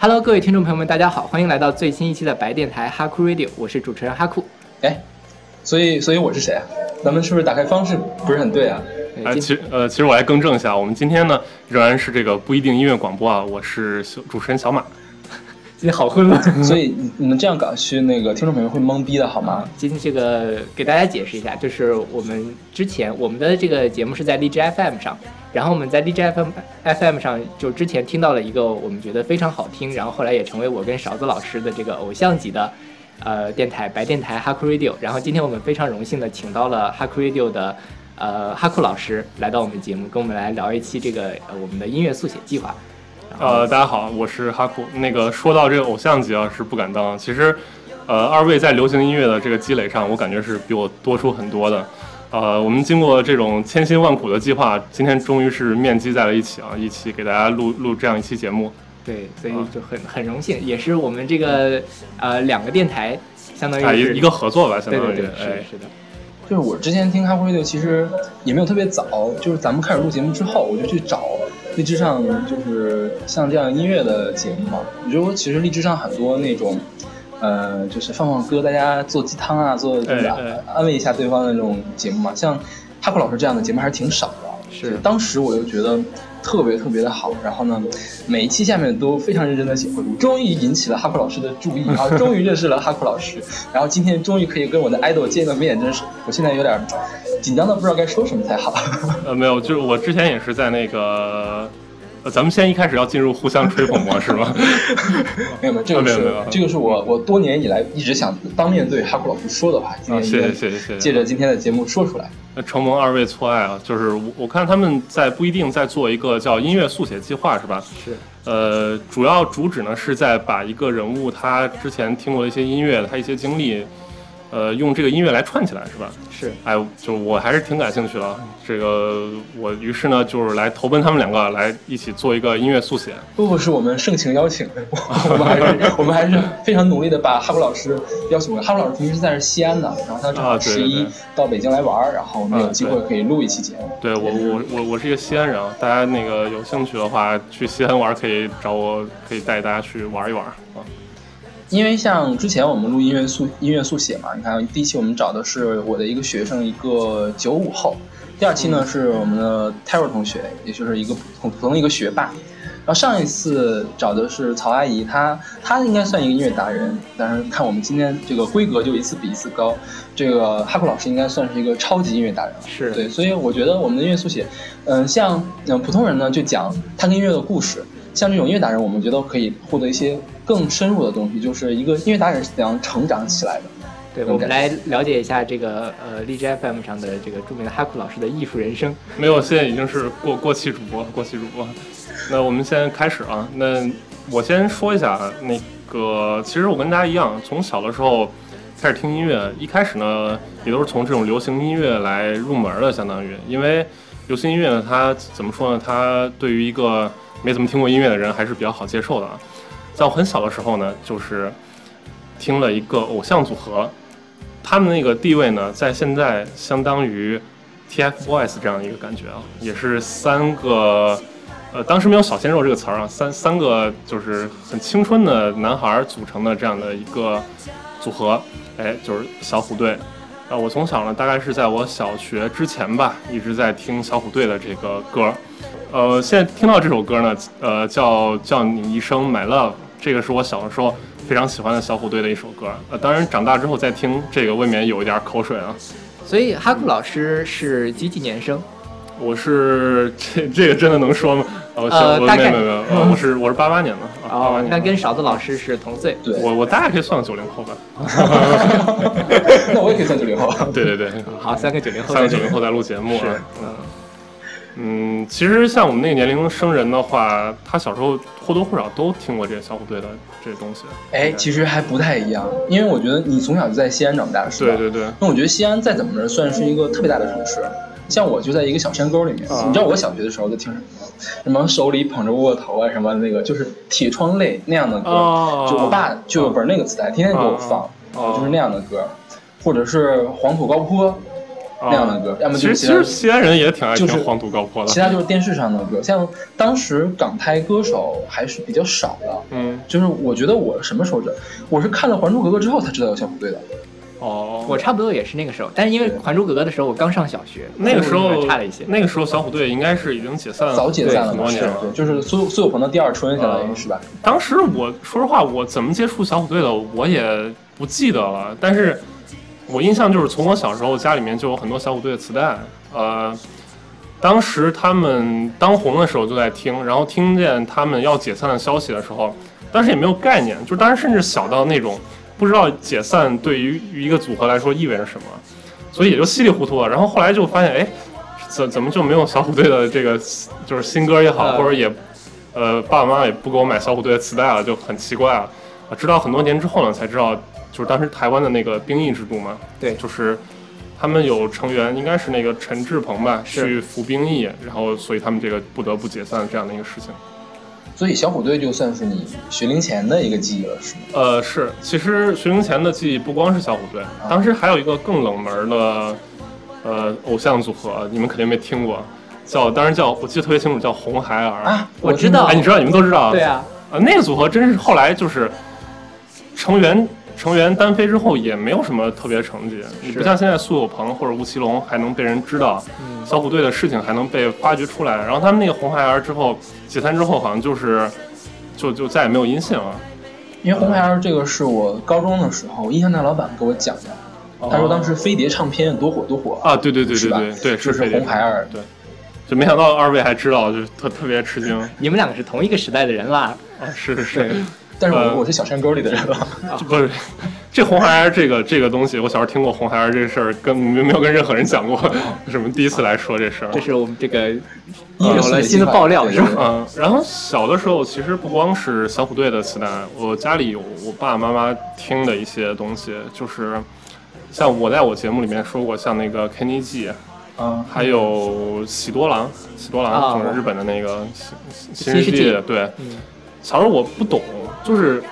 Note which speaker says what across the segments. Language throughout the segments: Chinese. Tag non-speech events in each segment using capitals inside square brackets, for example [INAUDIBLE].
Speaker 1: Hello，各位听众朋友们，大家好，欢迎来到最新一期的白电台哈库 Radio，我是主持人哈库。
Speaker 2: 哎，所以所以我是谁啊？咱们是不是打开方式不是很对啊？
Speaker 3: 哎，其实呃，其实我来更正一下，我们今天呢仍然是这个不一定音乐广播啊，我是小主持人小马。
Speaker 1: 今天好混乱，[LAUGHS]
Speaker 2: 所以你们这样搞，去那个听众朋友会懵逼的好吗？
Speaker 1: 今天这个给大家解释一下，就是我们之前我们的这个节目是在荔枝 FM 上，然后我们在荔枝 FM FM 上就之前听到了一个我们觉得非常好听，然后后来也成为我跟勺子老师的这个偶像级的呃电台白电台哈库 Radio，然后今天我们非常荣幸的请到了哈库 Radio 的呃哈库老师来到我们节目，跟我们来聊一期这个呃我们的音乐速写计划。
Speaker 3: 呃，大家好，我是哈库。那个说到这个偶像级啊，是不敢当。其实，呃，二位在流行音乐的这个积累上，我感觉是比我多出很多的。呃，我们经过这种千辛万苦的计划，今天终于是面基在了一起啊，一起给大家录录这样一期节目。
Speaker 1: 对，所以就很很荣幸，也是我们这个呃两个电台相当于
Speaker 3: 一一个合作吧，相当于
Speaker 1: 对对对，是是的。
Speaker 2: 就是我之前听咖啡乐队，其实也没有特别早，就是咱们开始录节目之后，我就去找。荔枝上就是像这样音乐的节目嘛，我觉得其实荔枝上很多那种，呃，就是放放歌，大家做鸡汤啊，做对吧？安慰一下对方的那种节目嘛。像哈克老师这样的节目还是挺少的。
Speaker 1: 是，
Speaker 2: 当时我就觉得特别特别的好。然后呢，每一期下面都非常认真的写回顾，终于引起了哈库老师的注意，然后终于认识了哈库老师，[LAUGHS] 然后今天终于可以跟我的 idol 见个面，真是我现在有点。紧张的不知道该说什么才好。[LAUGHS]
Speaker 3: 呃，没有，就是我之前也是在那个，呃，咱们先一开始要进入互相吹捧模式吗？[LAUGHS]
Speaker 2: 没有没有，这个是这个是我我多年以来一直想当面对哈库老师说的话。
Speaker 3: 啊，谢谢谢谢谢谢。
Speaker 2: 借着今天的节目说出来。
Speaker 3: 那承蒙二位错爱啊，就是我我看他们在不一定在做一个叫音乐速写计划是吧？
Speaker 1: 是。
Speaker 3: 呃，主要主旨呢是在把一个人物他之前听过的一些音乐，他一些经历。呃，用这个音乐来串起来是吧？
Speaker 1: 是，
Speaker 3: 哎，就我还是挺感兴趣的。这个我于是呢，就是来投奔他们两个，来一起做一个音乐速写。
Speaker 2: 不不，是我们盛情邀请，[LAUGHS] 我们还是我们还是非常努力的把哈布老师邀请过来。哈布老师平时在西安的，然后他正好十一到北京来玩，然后我们有机会可以录一期节目。
Speaker 3: 对我我我我是一个西安人啊，大家那个有兴趣的话，去西安玩可以找我，可以带大家去玩一玩啊。
Speaker 2: 因为像之前我们录音乐速音乐速写嘛，你看第一期我们找的是我的一个学生，一个九五后；第二期呢是我们的泰若同学，也就是一个普普通的一个学霸。然后上一次找的是曹阿姨，她她应该算一个音乐达人，但是看我们今天这个规格就一次比一次高。这个哈库老师应该算是一个超级音乐达人了，
Speaker 1: 是
Speaker 2: 对，所以我觉得我们的音乐速写，嗯，像嗯普通人呢就讲他跟音乐的故事。像这种音乐达人，我们觉得可以获得一些更深入的东西，就是一个音乐达人是怎样成长起来的。
Speaker 1: 对，我们来了解一下这个呃荔枝 FM 上的这个著名的哈库老师的艺术人生。
Speaker 3: 没有，现在已经是过过气主播，过气主播。那我们先开始啊。那我先说一下，那个其实我跟大家一样，从小的时候开始听音乐，一开始呢也都是从这种流行音乐来入门的，相当于，因为流行音乐呢，它怎么说呢？它对于一个没怎么听过音乐的人还是比较好接受的啊。在我很小的时候呢，就是听了一个偶像组合，他们那个地位呢，在现在相当于 TFBOYS 这样一个感觉啊，也是三个，呃，当时没有“小鲜肉”这个词儿啊，三三个就是很青春的男孩组成的这样的一个组合，哎，就是小虎队。啊，我从小呢，大概是在我小学之前吧，一直在听小虎队的这个歌。呃，现在听到这首歌呢，呃，叫叫你一声 My Love，这个是我小的时候非常喜欢的小虎队的一首歌。呃，当然长大之后再听这个，未免有一点口水啊。
Speaker 1: 所以哈库老师是几几年生？
Speaker 3: 我是这这个真的能说吗？
Speaker 1: 呃，大概
Speaker 3: 没有没有，我是我是八八年的八八年。
Speaker 1: 那跟勺子老师是同岁。
Speaker 2: 对，
Speaker 3: 我我大概可以算个九零后吧。[LAUGHS]
Speaker 2: 那我也可以算九零后。[LAUGHS]
Speaker 3: 对对对，
Speaker 1: 好，三个九零后，
Speaker 3: 三个九零后在录节目。
Speaker 1: 是，
Speaker 3: 嗯。嗯，其实像我们那个年龄生人的话，他小时候或多或少都听过这些小虎队的这些东西。
Speaker 2: 哎，其实还不太一样，因为我觉得你从小就在西安长大，是
Speaker 3: 吧？对对对。
Speaker 2: 那我觉得西安再怎么着，算是一个特别大的城市。像我就在一个小山沟里面，你知道我小学的时候在听什么吗？什么手里捧着窝窝头啊，什么那个就是铁窗泪那样的歌，就我爸就有本那个磁带，天天给我放，就是那样的歌，或者是黄土高坡。那样的歌，要么
Speaker 3: 其实其
Speaker 2: 就是其
Speaker 3: 实西安人也挺爱听
Speaker 2: 就是
Speaker 3: 黄土高坡的
Speaker 2: 其，他就是电视上的歌。像当时港台歌手还是比较少的，
Speaker 3: 嗯，
Speaker 2: 就是我觉得我什么时候知道？我是看了《还珠格格》之后才知道有小虎队的。
Speaker 3: 哦，
Speaker 1: 我差不多也是那个时候，但是因为《还珠格格》的时候我刚上小学，
Speaker 3: 那个时候
Speaker 1: 差了一些。
Speaker 3: 那个时候小虎队应该是已经解散了，
Speaker 2: 早解散了
Speaker 3: 很多年了。
Speaker 2: 对，就是苏苏有朋的第二春，相当于是吧？
Speaker 3: 当时我说实话，我怎么接触小虎队的，我也不记得了。但是我印象就是从我小时候家里面就有很多小虎队的磁带，呃，当时他们当红的时候就在听，然后听见他们要解散的消息的时候，当时也没有概念，就当时甚至小到那种不知道解散对于一个组合来说意味着什么，所以也就稀里糊涂了。然后后来就发现，哎，怎怎么就没有小虎队的这个 [LAUGHS] 就是新歌也好，或者也呃爸爸妈妈也不给我买小虎队的磁带了，就很奇怪了。啊，直到很多年之后呢，才知道就是当时台湾的那个兵役制度嘛，
Speaker 1: 对。
Speaker 3: 就是他们有成员应该是那个陈志鹏吧，去服兵役，然后所以他们这个不得不解散这样的一个事情。
Speaker 2: 所以小虎队就算是你学龄前的一个记忆了，是吗？
Speaker 3: 呃，是，其实学龄前的记忆不光是小虎队，当时还有一个更冷门的呃偶像组合，你们肯定没听过，叫当时叫我记得特别清楚，叫红孩儿。
Speaker 2: 啊，
Speaker 1: 我知道。
Speaker 3: 哎，你知道你们都知道，
Speaker 1: 对啊，
Speaker 3: 呃，那个组合真是后来就是成员成员单飞之后也没有什么特别成绩，你不像现在苏有朋或者吴奇隆还能被人知道，
Speaker 1: 嗯，
Speaker 3: 小虎队的事情还能被发掘出来。然后他们那个红孩儿之后解散之后，好像就是就就再也没有音信了。
Speaker 2: 因为红孩儿这个是我高中的时候，印象大老板给我讲的。他说当时飞碟唱片多火多火，
Speaker 3: 啊，对对对对对对，
Speaker 2: 就是红孩儿。
Speaker 3: 对，就没想到二位还知道，就特特别吃惊
Speaker 1: 你们两个是同一个时代的人啦。
Speaker 3: 啊！是是是，
Speaker 2: 但是我、
Speaker 3: 呃
Speaker 2: 我是小山沟里的人了。[LAUGHS]
Speaker 3: 这不是这红孩儿这个这个东西，我小时候听过红孩儿这事儿，跟没没有跟任何人讲过，什么第一次来说这事儿
Speaker 1: 这。是我们这个有了新的爆料是吧？
Speaker 3: 嗯，然后小的时候其实不光是小虎队的磁带，我家里有我爸爸妈妈听的一些东西，就是像我在我节目里面说过，像那个 Kenny G，
Speaker 2: 嗯，
Speaker 3: 还有喜多郎，喜多
Speaker 1: 啊
Speaker 3: 郎就是日本的那个新新世
Speaker 1: 新世纪
Speaker 3: 纪，对，
Speaker 1: 嗯
Speaker 3: 小时候我不懂，就是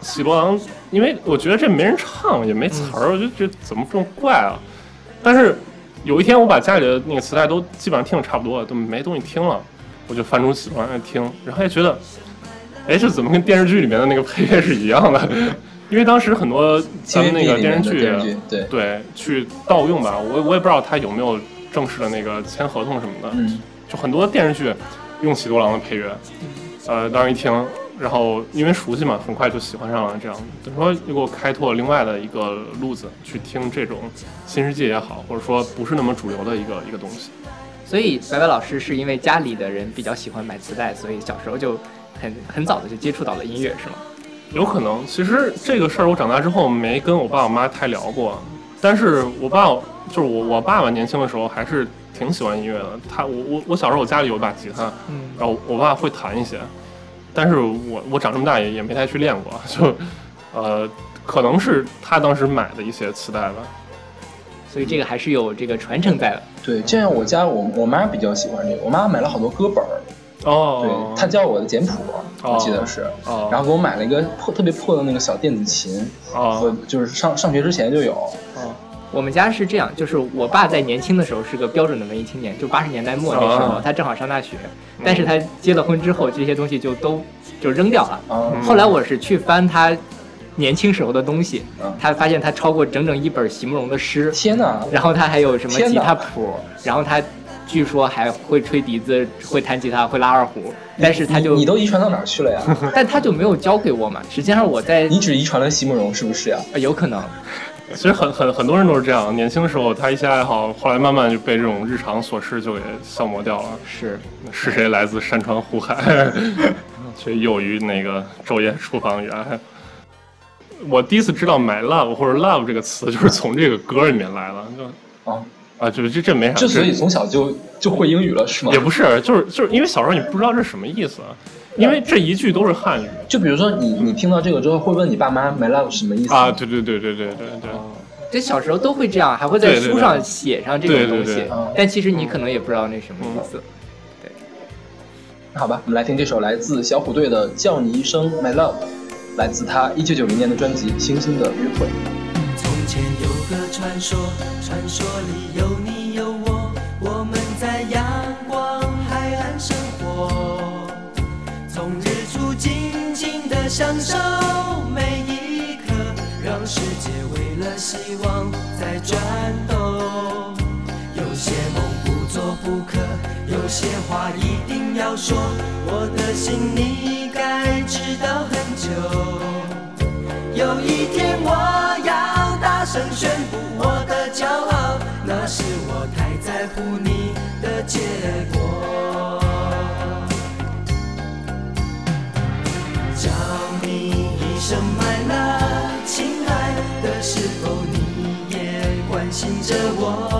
Speaker 3: 喜多郎，因为我觉得这没人唱，也没词儿，我就觉得怎么这么怪啊？但是有一天我把家里的那个磁带都基本上听的差不多了，都没东西听了，我就翻出喜多郎来听，然后也觉得，哎，这怎么跟电视剧里面的那个配乐是一样的？[LAUGHS] 因为当时很多咱们那个电视剧，
Speaker 2: 电视剧，对，
Speaker 3: 对，去盗用吧，我我也不知道他有没有正式的那个签合同什么的，
Speaker 2: 嗯，
Speaker 3: 就很多电视剧用喜多郎的配乐，呃，当时一听，然后因为熟悉嘛，很快就喜欢上了。这样，等于说又给我开拓另外的一个路子，去听这种新世界也好，或者说不是那么主流的一个一个东西。
Speaker 1: 所以白白老师是因为家里的人比较喜欢买磁带，所以小时候就很很早的就接触到了音乐，是吗？
Speaker 3: 有可能，其实这个事儿我长大之后没跟我爸我妈太聊过，但是我爸就是我我爸爸年轻的时候还是挺喜欢音乐的。他我我我小时候我家里有一把吉他，
Speaker 1: 嗯，
Speaker 3: 然后我爸会弹一些，但是我我长这么大也也没太去练过，[LAUGHS] 就呃可能是他当时买的一些磁带吧。
Speaker 1: 所以这个还是有这个传承在的。
Speaker 2: 对，就像我家我我妈比较喜欢这个，我妈买了好多歌本儿，
Speaker 3: 哦。
Speaker 2: 对，，她教我的简谱，我记得是，
Speaker 3: 哦，
Speaker 2: 然后给我买了一个破特别破的那个小电子琴，
Speaker 3: 哦。
Speaker 2: 我就是上上学之前就有，
Speaker 3: 哦
Speaker 1: 我们家是这样，就是我爸在年轻的时候是个标准的文艺青年，就八十年代末那时候，
Speaker 3: 啊
Speaker 1: 他正好上大学，但是他结了婚之后，这些东西就都就扔掉了。后来我是去翻他年轻时候的东西
Speaker 2: 嗯，
Speaker 1: 他发现他抄过整整一本席慕容的诗，
Speaker 2: 天哪，
Speaker 1: 然后他还有什么吉他谱，然后他据说还会吹笛子、会弹吉他、会拉二胡，但是他就
Speaker 2: 你你都遗传到哪儿去了呀？[LAUGHS]
Speaker 1: 但他就没有教给我嘛。实际上我在
Speaker 2: 你只遗传了席慕容是不是呀？
Speaker 1: 呃有可能
Speaker 3: 其实很很很多人都是这样，年轻的时候他一些爱好，后来慢慢就被这种日常琐事就给消磨掉了。
Speaker 1: 是
Speaker 3: 是谁来自山川湖海，[LAUGHS] 却囿于那个昼夜厨房园。我第一次知道 “my love” 或者 “love” 这个词，就是从这个歌里面来的。就
Speaker 2: 啊，
Speaker 3: 啊，就这这没啥，
Speaker 2: 之所以从小就就会英语了是吗
Speaker 3: 也？不是，就是就是因为小时候你不知道这是什么意思，因为这一句都是汉语
Speaker 2: 就比如说你你听到这个之后，会问你爸妈 “my love” 什么意思
Speaker 3: 啊。对对对对对对对。
Speaker 1: 这小时候都会这样，还会在
Speaker 3: 对对对
Speaker 1: 书上写上这种
Speaker 3: 对对
Speaker 1: 东西但其实你可能也不知道那什么意思。
Speaker 2: 对好吧，我们来听这首来自小虎队的《叫你一声 My Love》，来自他一九九零年的专辑《星星的约会》。
Speaker 4: 从前有个传说，传说里有你有我，我们在阳光海岸生享受每一刻，让世界为了希望在转动。有些梦不做不可，有些话一定要说，我的心你该知道很久。有一天我要大声宣布我的骄傲，那是我太在乎着我？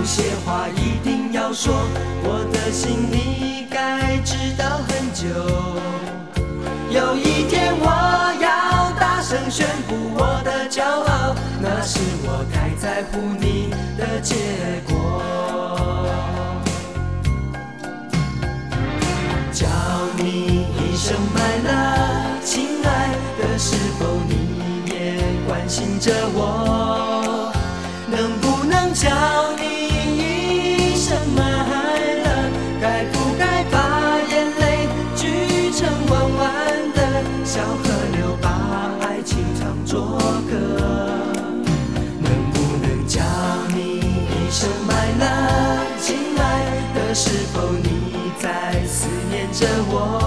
Speaker 4: 有些话一定要说，我的心你该知道很久。有一天我要大声宣布我的骄傲，那是我太在乎你的结果。叫你一声 my love，亲爱的，是否你也关心着我？我？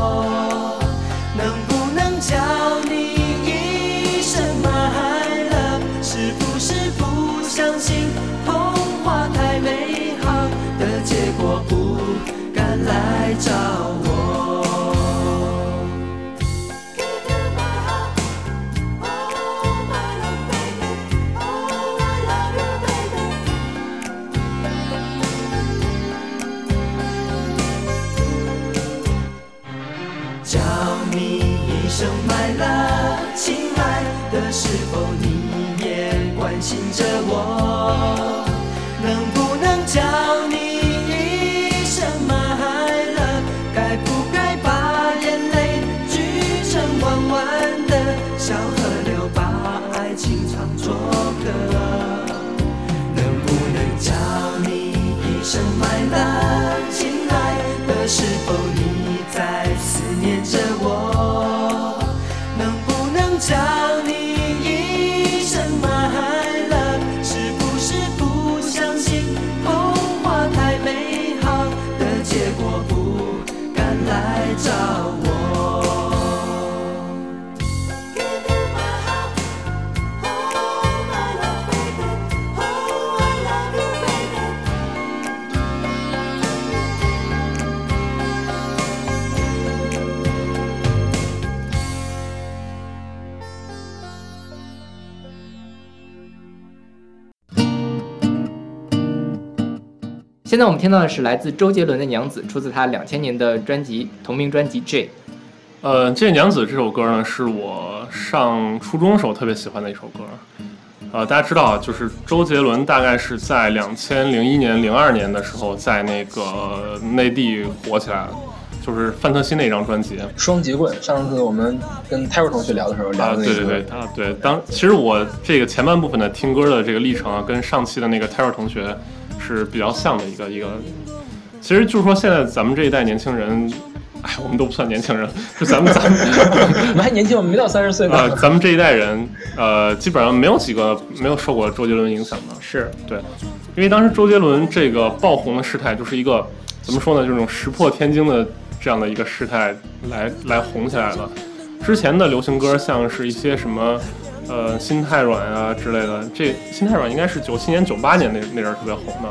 Speaker 1: 现在我们听到的是来自周杰伦的《娘子》，出自他两千年的专辑同名专辑《J》。
Speaker 3: 呃，《这娘子》这首歌呢，是我上初中时候特别喜欢的一首歌。呃，大家知道啊，就是周杰伦大概是在两千零一年、零二年的时候，在那个内地火起来了，就是《范特西》那张专辑。
Speaker 2: 双节棍，上次我们跟泰瑞同学聊的时候聊
Speaker 3: 啊，
Speaker 2: 的那个，
Speaker 3: 对对对，啊对，当其实我这个前半部分的听歌的这个历程啊，跟上期的那个泰瑞同学是比较像的一个一个。其实就是说，现在咱们这一代年轻人，哎，我们都不算年轻人，就咱们咱们 [LAUGHS]
Speaker 2: 我们还年轻，我们没到三十岁
Speaker 3: 啊、
Speaker 2: 呃。
Speaker 3: 咱们这一代人，呃，基本上没有几个没有受过周杰伦影响的。
Speaker 1: 是
Speaker 3: 对，因为当时周杰伦这个爆红的事态，就是一个怎么说呢，这种石破天惊的这样的一个事态来来红起来了。之前的流行歌，像是一些什么，呃，心太软啊之类的，这心太软应该是九七年、九八年那那阵儿特别红的，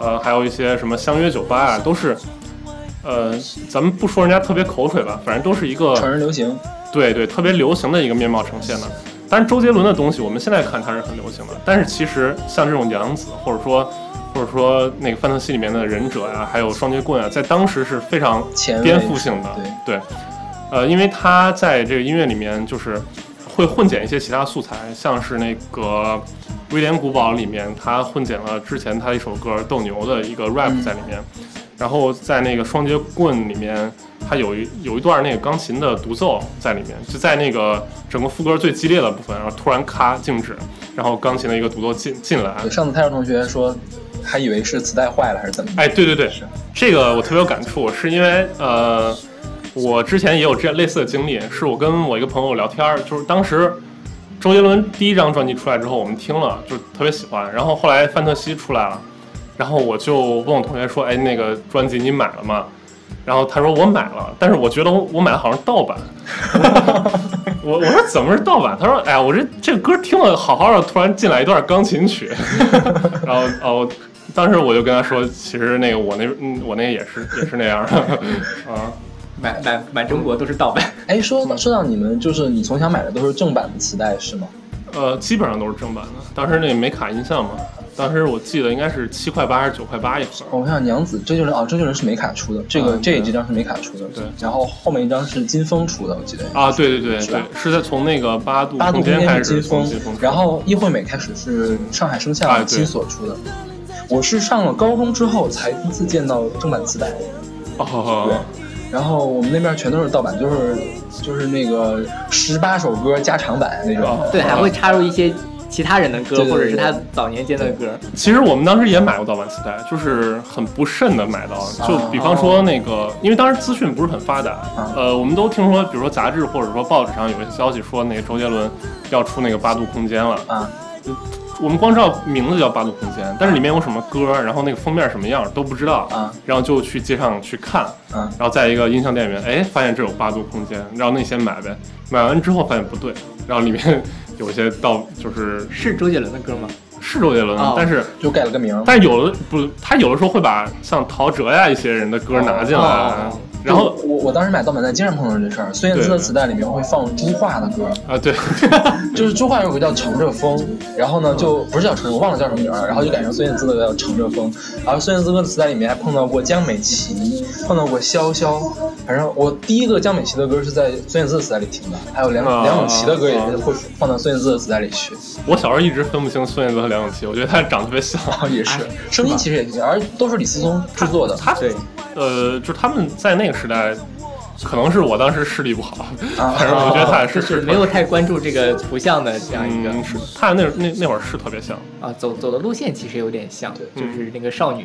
Speaker 3: 呃，还有一些什么相约酒吧啊，都是，呃，咱们不说人家特别口水吧，反正都是一个
Speaker 2: 成人流行，
Speaker 3: 对对，特别流行的一个面貌呈现的。但是周杰伦的东西，我们现在看它是很流行的，但是其实像这种娘子，或者说或者说那个范特西里面的忍者呀、还有双截棍啊，在当时是非常颠覆性的。
Speaker 2: 对，
Speaker 3: 对，呃，因为他在这个音乐里面就是会混剪一些其他素材，像是那个威廉古堡里面，他混剪了之前他一首歌《斗牛》的一个 rap 在里面，然后在那个双截棍里面，他有一有一段那个钢琴的独奏在里面，就在那个整个副歌最激烈的部分，然后突然咔静止，然后钢琴的一个独奏进进来，
Speaker 2: 上次泰若同学说，还以为是磁带坏了还是怎么？
Speaker 3: 哎，对对对，这个我特别有感触，是因为呃，我之前也有这样类似的经历，是我跟我一个朋友聊天儿，就是当时周杰伦第一张专辑出来之后，我们听了就特别喜欢，然后后来范特西出来了，然后我就问我同学说，哎，那个专辑你买了吗？然后他说我买了，但是我觉得我我买的好像盗版。[LAUGHS] 我我说怎么是盗版？他说哎呀，我这这歌听了好好的，突然进来一段钢琴曲，[LAUGHS] 然后哦，当时我就跟他说，其实那个我那嗯我那个也是也是那样的 [LAUGHS] 啊。
Speaker 1: 满满满中国都是盗版。
Speaker 2: 哎，说到说到你们，就是你从小买的都是正版的磁带是吗？
Speaker 3: 呃，基本上都是正版的。当时那美卡音像嘛，当时我记得应该是七块八还是九块八一盒。
Speaker 2: 我看娘子周杰伦哦，周杰伦是美卡出的，这个、
Speaker 3: 嗯
Speaker 2: 这这张是美卡出的，
Speaker 3: 对
Speaker 2: 然后后面一张是金风出的，我记得。
Speaker 3: 啊，对对对对，是在从那个八度
Speaker 2: 八度空间
Speaker 3: 开始，
Speaker 2: 是金风
Speaker 3: 从金风，
Speaker 2: 然后易惠美开始是上海声
Speaker 3: 啊
Speaker 2: 像
Speaker 3: 对
Speaker 2: 金所出的。我是上了高中之后才第一次见到正版磁带，
Speaker 3: 哦，
Speaker 2: 然后我们那边全都是盗版，就是就是那个十八首歌加长版那种。
Speaker 3: 哦
Speaker 1: 对，还会插入一些其他人的歌，
Speaker 2: 对对对
Speaker 1: 或者是他早年间的歌。
Speaker 3: 其实我们当时也买过盗版磁带，就是很不慎的买到。就比方说那个，因为当时资讯不是很发达，
Speaker 2: 啊
Speaker 3: 呃，我们都听说，比如说杂志或者说报纸上有一些消息说，那个周杰伦要出那个八度空间了。
Speaker 2: 啊，
Speaker 3: 我们光知道名字叫八度空间，但是里面有什么歌，然后那个封面什么样都不知道。
Speaker 2: 啊
Speaker 3: 然后就去街上去看，
Speaker 2: 嗯
Speaker 3: 然后在一个音像店里面，哎，发现这有八度空间，然后那先买呗。买完之后发现不对，然后里面有一些到，就是
Speaker 1: 是周杰伦的歌吗？
Speaker 3: 是周杰伦，
Speaker 1: 哦
Speaker 3: 但是
Speaker 2: 就改了个名。
Speaker 3: 但是有的不，他有的时候会把像陶喆呀一些人的歌拿进来，
Speaker 1: 哦
Speaker 3: 然后
Speaker 2: 我我当时买盗版带经常碰到这事儿，孙燕姿的磁带里面会放朱桦的歌，
Speaker 3: 啊对，[LAUGHS]
Speaker 2: 就是朱桦有个叫《乘着风》，然后呢就不是叫乘，我忘了叫什么名儿了，然后就改成孙燕姿的叫《乘着风》，然后孙燕姿歌的磁带里面还碰到过江美琪，碰到过潇潇，反正我第一个江美琪的歌是在孙燕姿的磁带里听的，还有梁
Speaker 3: 啊
Speaker 2: 梁咏琪的歌也是会放到孙燕姿的磁带里去，
Speaker 3: 我小时候一直分不清孙燕姿和梁咏琪，我觉得她长得特别像。
Speaker 2: 然后也是声音其实也挺，而都是李思聪制作的。
Speaker 3: 他
Speaker 1: 对，
Speaker 3: 呃，就是他们在那个时代，可能是我当时视力不好，
Speaker 2: 啊
Speaker 3: 反正我觉得他也
Speaker 1: 就是是没有太关注这个图像的这样一个
Speaker 3: 嗯，是他那那那会儿是特别像。
Speaker 1: 啊，走走的路线其实有点像，就是那个少女，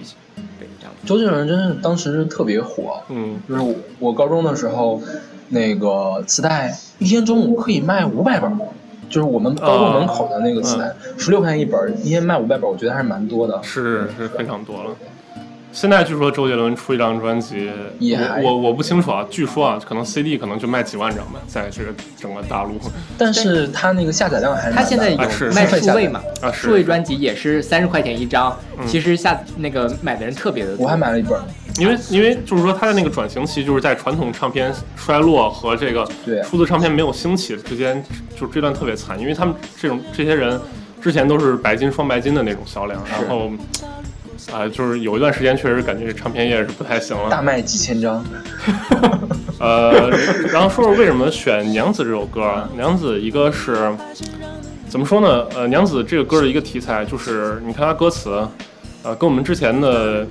Speaker 1: 对这样。
Speaker 2: 周杰伦真是当时特别火，
Speaker 3: 嗯，
Speaker 2: 就是我我高中的时候，那个磁带一天中午可以卖五百本，就是我们高中门口的那个磁带，十六块钱一本，一天卖五百本，我觉得还是蛮多的。
Speaker 3: 是是非常多了。现在据说周杰伦出一张专辑，
Speaker 2: 也
Speaker 3: 我我我不清楚啊，据说啊，可能 CD 可能就卖几万张吧，在这个整个大陆。
Speaker 2: 但是他那个下载量还是蛮大的。
Speaker 1: 他现在有卖数位嘛？
Speaker 3: 啊
Speaker 1: 数位专辑也是三十块钱一张，
Speaker 3: 嗯。
Speaker 1: 其实下那个买的人特别的多。
Speaker 2: 我还买了一本，
Speaker 3: 因为因为就是说他的那个转型期，就是在传统唱片衰落和这个
Speaker 2: 对。
Speaker 3: 数字唱片没有兴起之间，就是这段特别惨，因为他们这种这些人之前都是白金双白金的那种销量，然后啊、就是有一段时间确实感觉这唱片业是不太行了。
Speaker 2: 大卖几千张。[LAUGHS]
Speaker 3: 呃，然后说说为什么选《娘子》这首歌啊？《娘子》一个是怎么说呢？呃，《娘子》这个歌的一个题材就是，你看它歌词，呃，跟我们之前的，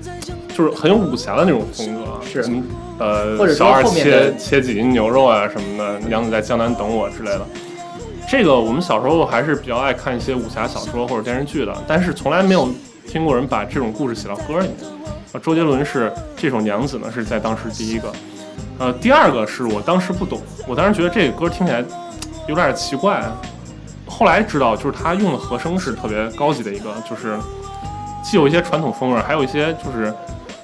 Speaker 3: 就是很有武侠的那种风格，
Speaker 1: 是
Speaker 3: 什么呃，
Speaker 1: 或者
Speaker 3: 小二切切几斤牛肉啊什么的，娘子在江南等我之类的。这个我们小时候还是比较爱看一些武侠小说或者电视剧的，但是从来没有听过人把这种故事写到歌里面。啊，周杰伦是这首《娘子》呢，是在当时第一个。呃，第二个是我当时不懂，我当时觉得这个歌听起来有点奇怪，后来知道就是他用的和声是特别高级的一个，就是既有一些传统风味，还有一些就是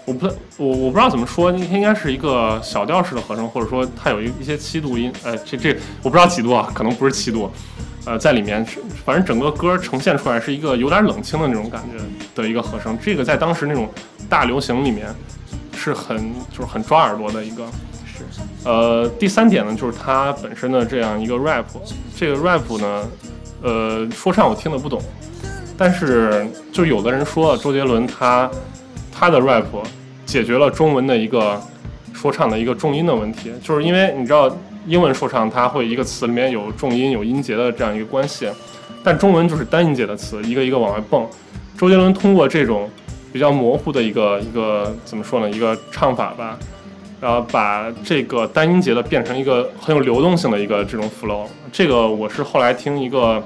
Speaker 3: 我不我我不知道怎么说，应该是一个小调式的和声，或者说它有一一些七度音，呃，这这我不知道几度啊，可能不是七度，呃，在里面是反正整个歌呈现出来是一个有点冷清的那种感觉的一个和声，这个在当时那种大流行里面是很就是很抓耳朵的一个。
Speaker 1: 是，
Speaker 3: 呃，第三点呢，就是它本身的这样一个 rap，这个 rap 呢，呃，说唱我听得不懂，但是就有的人说周杰伦他他的 rap 解决了中文的一个说唱的一个重音的问题，就是因为你知道英文说唱它会一个词里面有重音有音节的这样一个关系，但中文就是单音节的词一个一个往外蹦，周杰伦通过这种比较模糊的一个一个怎么说呢一个唱法吧。然后把这个单音节的变成一个很有流动性的一个这种 flow，这个我是后来听一个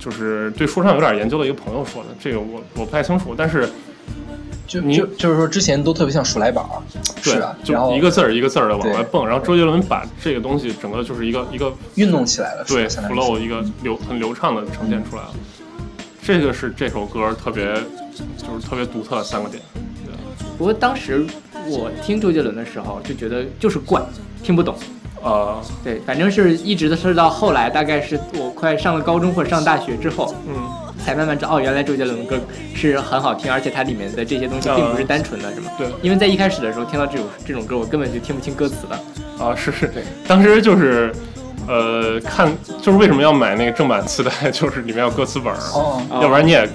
Speaker 3: 就是对说唱有点研究的一个朋友说的，这个我我不太清楚，但是
Speaker 2: 就就就是说之前都特别像数来宝，是
Speaker 3: 对
Speaker 2: 吧？
Speaker 3: 就一个字儿一个字儿的往外蹦，然后周杰伦把这个东西整个就是一个一个
Speaker 2: 运动起来了，
Speaker 3: 对 flow 一个流很流畅的呈现出来了，这个是这首歌特别就是特别独特的三个点。
Speaker 1: 不过当时我听周杰伦的时候就觉得就是怪，听不懂。
Speaker 3: 呃，
Speaker 1: 对，反正是一直都是到后来，大概是我快上了高中或者上大学之后，
Speaker 3: 嗯，
Speaker 1: 才慢慢知道哦，原来周杰伦的歌是很好听，而且它里面的这些东西并不是单纯的，是吗？
Speaker 3: 对
Speaker 1: 因为在一开始的时候听到这种这种歌，我根本就听不清歌词的。
Speaker 3: 啊，是是
Speaker 1: 对，
Speaker 3: 当时就是，呃，看就是为什么要买那个正版磁带，[LAUGHS] 就是里面有歌词本儿，
Speaker 2: 哦，
Speaker 3: 要不然你也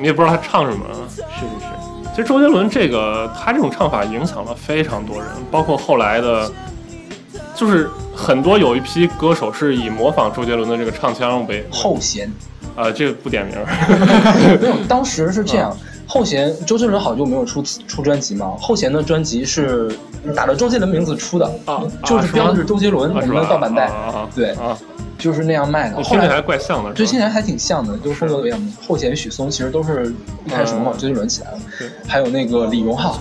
Speaker 3: 你也不知道他唱什么。
Speaker 1: 是是是，
Speaker 3: 其实周杰伦这个他这种唱法影响了非常多人，包括后来的，就是很多有一批歌手是以模仿周杰伦的这个唱腔为，
Speaker 2: 后弦
Speaker 3: 呃，这个不点名，[LAUGHS]
Speaker 2: 没有，当时是这样。后弦，周杰伦好久没有出出专辑嘛？后弦的专辑是打着周杰伦名字出的，
Speaker 3: 啊
Speaker 2: 就是标的是周杰伦，我们的盗版带，
Speaker 3: 啊啊
Speaker 2: 对
Speaker 3: 啊，
Speaker 2: 就是那样卖的。后来
Speaker 3: 我听起来怪像的，
Speaker 2: 对，
Speaker 3: 是吧？
Speaker 2: 听起来还挺像的，就是风格一样。后弦、许嵩其实都是一开始模仿周杰伦起来的，
Speaker 3: 对。
Speaker 2: 还有那个李荣浩，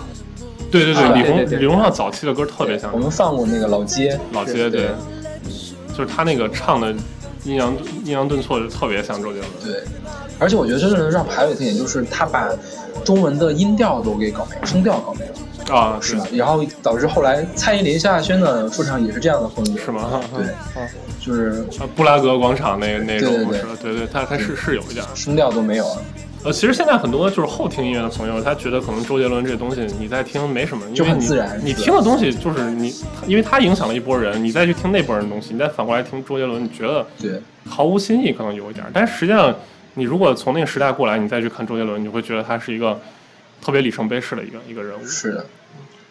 Speaker 3: 对对
Speaker 2: 啊
Speaker 3: 对，李荣李荣浩早期的歌特别像。
Speaker 2: 我，们放过那个老街，
Speaker 3: 老街对，就是他那个唱的阴阳阴阳顿挫就特别像周杰伦。
Speaker 2: 对，而且我觉得周杰伦的 rap 还有一个特点，就是他把中文的音调都给搞没了，声调搞没了，
Speaker 3: 啊，
Speaker 2: 是吧？然后导致后来蔡依林、萧亚轩的说唱也是这样的风格，
Speaker 3: 是？吗？
Speaker 2: 对
Speaker 3: 啊，
Speaker 2: 就是
Speaker 3: 啊布拉格广场那那种
Speaker 2: 对对对
Speaker 3: 对对，他他是是有一点。
Speaker 2: 声调都没有了，
Speaker 3: 呃，其实现在很多就是后听音乐的朋友，他觉得可能周杰伦这东西你在听没什么，因
Speaker 2: 就很自然
Speaker 3: 你听的东西就是你，因为他影响了一波人，你再去听那波人的东西，你再反过来听周杰伦，你觉得
Speaker 2: 对，
Speaker 3: 毫无新意，可能有一点。但是实际上，你如果从那个时代过来，你再去看周杰伦，你会觉得他是一个特别里程碑式的一个一个人物。
Speaker 2: 是的。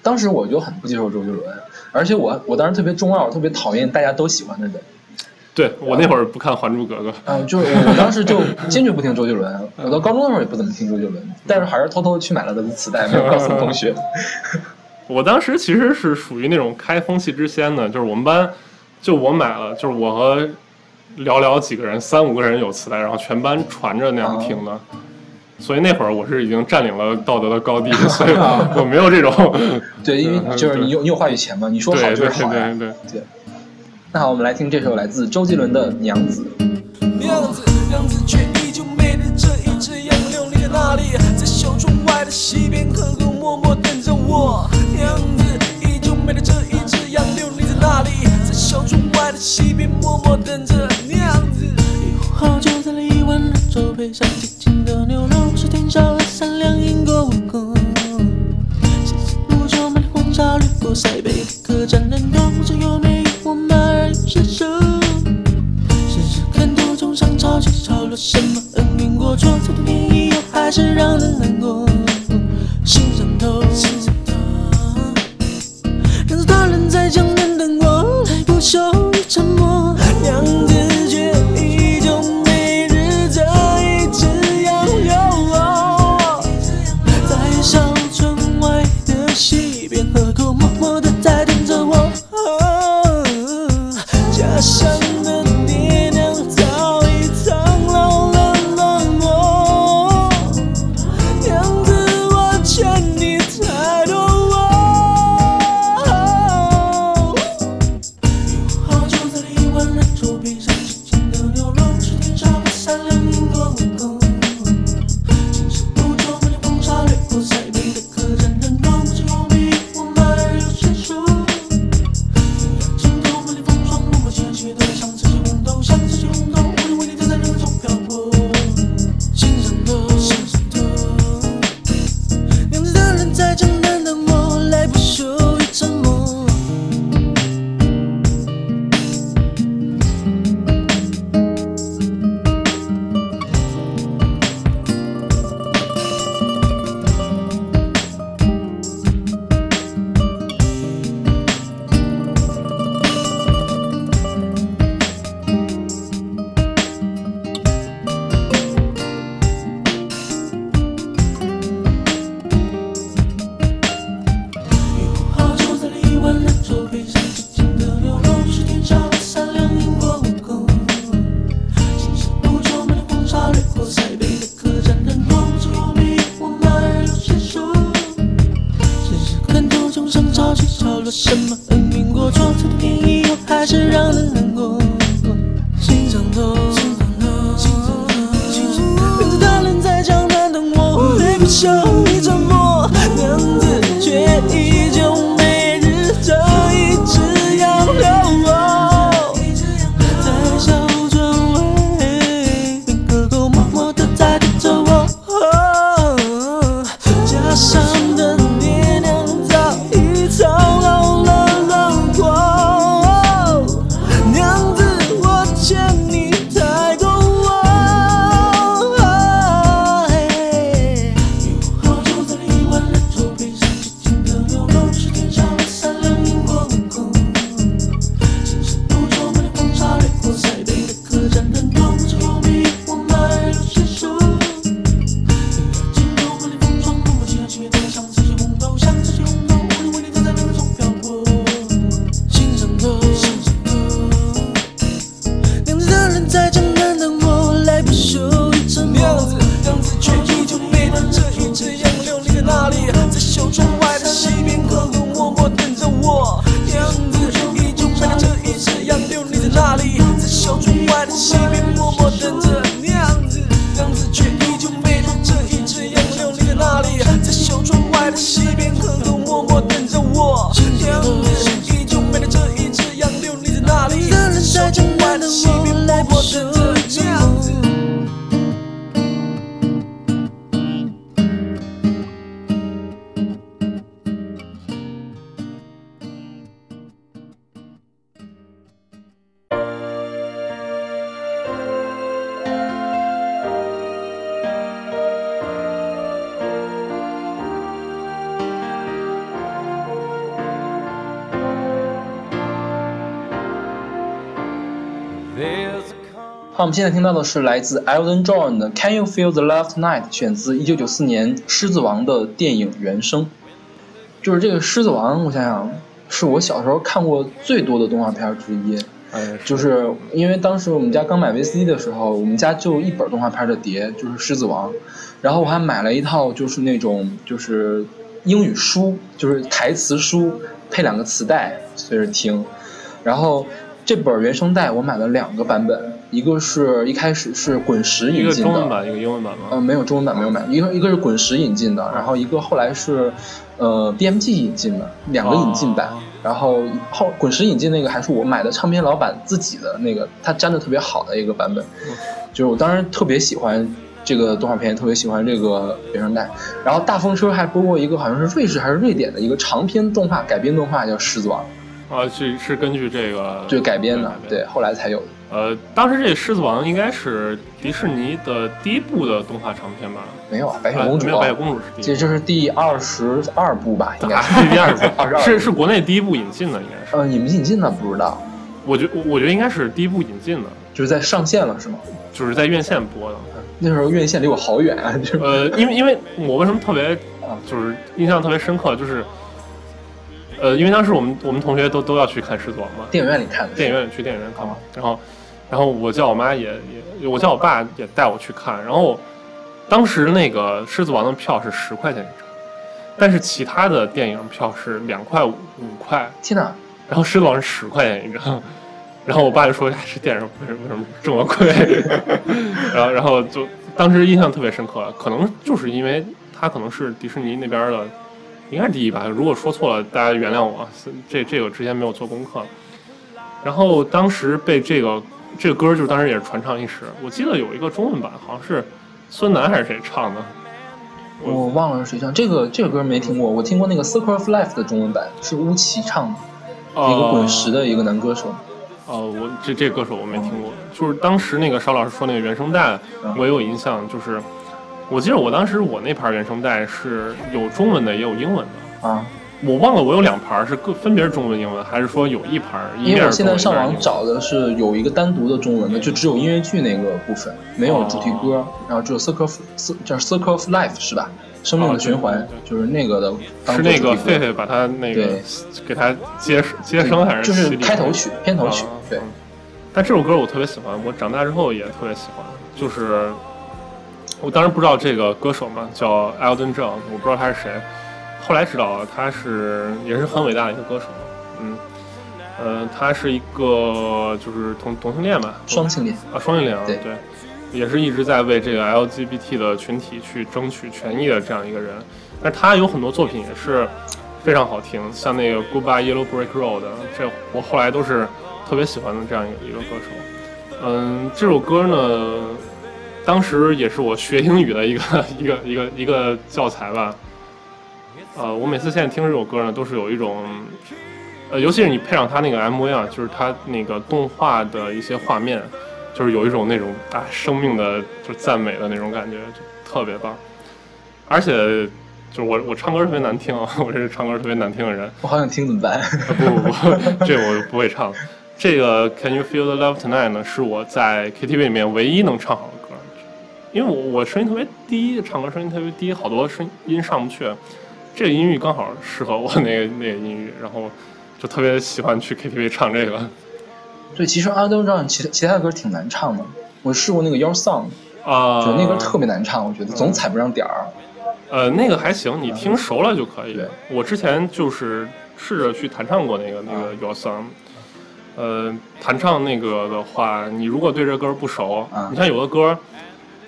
Speaker 2: 当时我就很不接受周杰伦，而且我我当时特别中二，我特别讨厌大家都喜欢的人。
Speaker 3: 对我那会儿不看《还珠格格》，
Speaker 2: 嗯，就是我我当时就坚决不听周杰伦，我到高中的时候也不怎么听周杰伦，但是还是偷偷去买了他的磁带，没有告诉同学。[LAUGHS] [LAUGHS]
Speaker 3: 我当时其实是属于那种开风气之先的，就是我们班就我买了，就是我和寥寥几个人，三五个人有磁带，然后全班传着那样听的。所以那会儿我是已经占领了道德的高地，[LAUGHS] 所以我没有这种
Speaker 2: 对，因为就是你有你有话语权嘛，你说好就是好
Speaker 3: 对。对。
Speaker 2: 那好，我们来听这首来自周杰伦的《娘子》。
Speaker 5: 娘子，娘子却依旧美丽。这一只杨柳立在那里，在小窗外的溪边，默默等着我。娘子依旧美丽。这一只杨柳立在那里，在小窗外的溪边，默默等着娘子。一壶好酒再来一碗热粥，配上清清的牛肉，是天上的三两银过我口。细细路酒，满天红茶掠过塞北什么恩怨过错，再多年以后还是让人难过。心上头，让他人在江南等我，来不休沉默。
Speaker 2: 现在听到的是来自 Elton John 的《Can You Feel the Love Tonight》，选自1994年《狮子王》的电影原声。就是这个《狮子王》，我想想，是我小时候看过最多的动画片之一。
Speaker 3: 哎，
Speaker 2: 就是因为当时我们家刚买 VCD 的时候，我们家就一本动画片的碟，就是《狮子王》，然后我还买了一套就是那种就是英语书，就是台词书，配两个磁带随着听。然后这本原声带我买了两个版本，一个是一开始是滚石引进的，一
Speaker 3: 个中文版，一个英文版吗？
Speaker 2: 呃，没有中文版没有买，一个一个是滚石引进的，然后一个后来是，呃，BMG 引进的，两个引进版。
Speaker 3: 哦
Speaker 2: 然后后滚石引进那个还是我买的唱片老板自己的那个，他粘的特别好的一个版本。[LAUGHS] 就是我当时特别喜欢这个动画片，特别喜欢这个原声带。然后大风车还播过一个好像是瑞士还是瑞典的一个长篇动画改编动画，叫《狮子王
Speaker 3: 啊，是是根据这个》，
Speaker 2: 对改编的，
Speaker 3: 对
Speaker 2: 对，后来才有的。
Speaker 3: 呃，当时这《狮子王》应该是迪士尼的第一部的动画长片吧？
Speaker 2: 没有啊，白雪
Speaker 3: 呃
Speaker 2: 公主，
Speaker 3: 没有白雪公主是第
Speaker 2: 这这是第二十二部吧，应该
Speaker 3: 啊
Speaker 2: 是
Speaker 3: 是 [LAUGHS] 第二 [LAUGHS] 部，
Speaker 2: 二十二
Speaker 3: 是是国内第一部引进的，应该是。
Speaker 2: 呃，引不引进的不知道，
Speaker 3: 我觉我我觉得应该是第一部引进的，
Speaker 2: 就是在上线了是吗？
Speaker 3: 就是在院线播的。
Speaker 2: 那时候院线离我好远啊，就是
Speaker 3: 呃，因为因为我为什么特别就是印象特别深刻，就是呃，因为当时我们我们同学都都要去看《狮子王》嘛，
Speaker 2: 电影院里看的。
Speaker 3: 电影院去电影院看嘛，然后然后我叫我妈也也，我叫我爸也带我去看，然后当时那个《狮子王》的票是十块钱一张，但是其他的电影票是两块五五块，
Speaker 2: 天哪，
Speaker 3: 然后《狮子王》是十块钱一张，然后我爸就说：“哎，这电影为什么为什么这么贵？” [LAUGHS] 然后然后就当时印象特别深刻，可能就是因为它可能是迪士尼那边的，应该是第一吧。如果说错了，大家原谅我，这这个之前没有做功课。然后当时被这个这个歌就是当时也是传唱一时，我记得有一个中文版，好像是孙楠还是谁唱的。
Speaker 2: 我忘了是谁唱这个这个歌没听过，我听过那个《Circle of Life》的中文版，是巫启唱的，一个滚石的一个男歌手。
Speaker 3: 哦，我这这歌手我没听过，就是当时那个邵老师说那个原声带，我也有印象，就是我记得我当时我那盘原声带是有中文的也有英文的
Speaker 2: 啊，
Speaker 3: 我忘了我有两盘是各分别是中文英文，还是说有一盘一
Speaker 2: 因为我现在上网找的是有一个单独的中文的，就只有音乐剧那个部分，没有主题歌，然后只有 Circle of 叫 Circle of Life 是吧？生命的循环、
Speaker 3: 哦
Speaker 2: 就是那个的，
Speaker 3: 是那个狒狒把它那个给它接接生还是
Speaker 2: 就是开头曲、片头曲
Speaker 3: 啊，
Speaker 2: 对
Speaker 3: 嗯。但这首歌我特别喜欢，我长大之后也特别喜欢。就是我当时不知道这个歌手嘛，叫 eldon John，我不知道他是谁。后来知道，他是也是很伟大的一个歌手。嗯，呃，他是一个就是同同性恋吧，
Speaker 2: 双性恋。
Speaker 3: 啊，双性恋啊，
Speaker 2: 对
Speaker 3: 对，也是一直在为这个 LGBT 的群体去争取权益的这样一个人。但他有很多作品也是非常好听，像那个 Goodbye Yellow Brick Road，这我后来都是特别喜欢的这样一个一个歌手。嗯，这首歌呢，当时也是我学英语的一个 [LAUGHS] 一个一个一个教材吧。呃，我每次现在听这首歌呢，都是有一种，呃，尤其是你配上他那个 MV 啊，就是他那个动画的一些画面，就是有一种那种啊生命的就是赞美的那种感觉，就特别棒。而且就是我我唱歌特别难听啊，[LAUGHS] 我这是唱歌特别难听的人。
Speaker 2: 我好想听怎么办？
Speaker 3: 啊不不不，[LAUGHS] 这个我不会唱。这个 Can You Feel the Love Tonight 呢，是我在 KTV 里面唯一能唱好的歌，因为我我声音特别低，唱歌声音特别低，好多声音上不去。这个音域刚好适合我那个那个音域，然后就特别喜欢去 KTV 唱这个。
Speaker 2: 对，其实阿登让其他其他的歌挺难唱的，我试过那个 Your Song，
Speaker 3: 啊、
Speaker 2: 就那歌特别难唱，我觉得总踩不上点儿。
Speaker 3: 呃，那个还行，你听熟了就可以
Speaker 2: 对。
Speaker 3: 我之前就是试着去弹唱过那个那个 Your Song，呃，弹唱那个的话，你如果对这歌不熟，
Speaker 2: 啊
Speaker 3: 你像有的歌，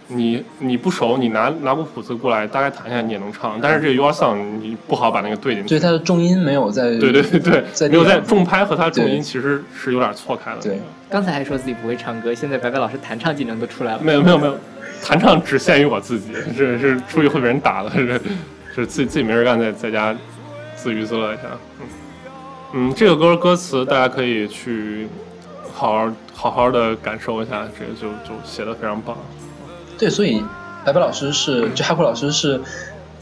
Speaker 3: 你你不熟，你拿拿部谱子过来，大概弹一下你也能唱，但是这个 Your Song 你不好把那个对进去。
Speaker 2: 对，它的重音没有在
Speaker 3: 对对对对没有在重拍和它重音其实是有点错开的。
Speaker 2: 对，
Speaker 1: 刚才还说自己不会唱歌，现在白白老师弹唱技能都出来了。
Speaker 3: 没有没有没有，弹唱只限于我自己，是是出去会被人打的，是是自己自己没事干，在在家自娱自乐一下。嗯嗯，这个歌歌词大家可以去好好好好的感受一下，这个就就写的非常棒。
Speaker 2: 对，所以白白老师是就海阔老师是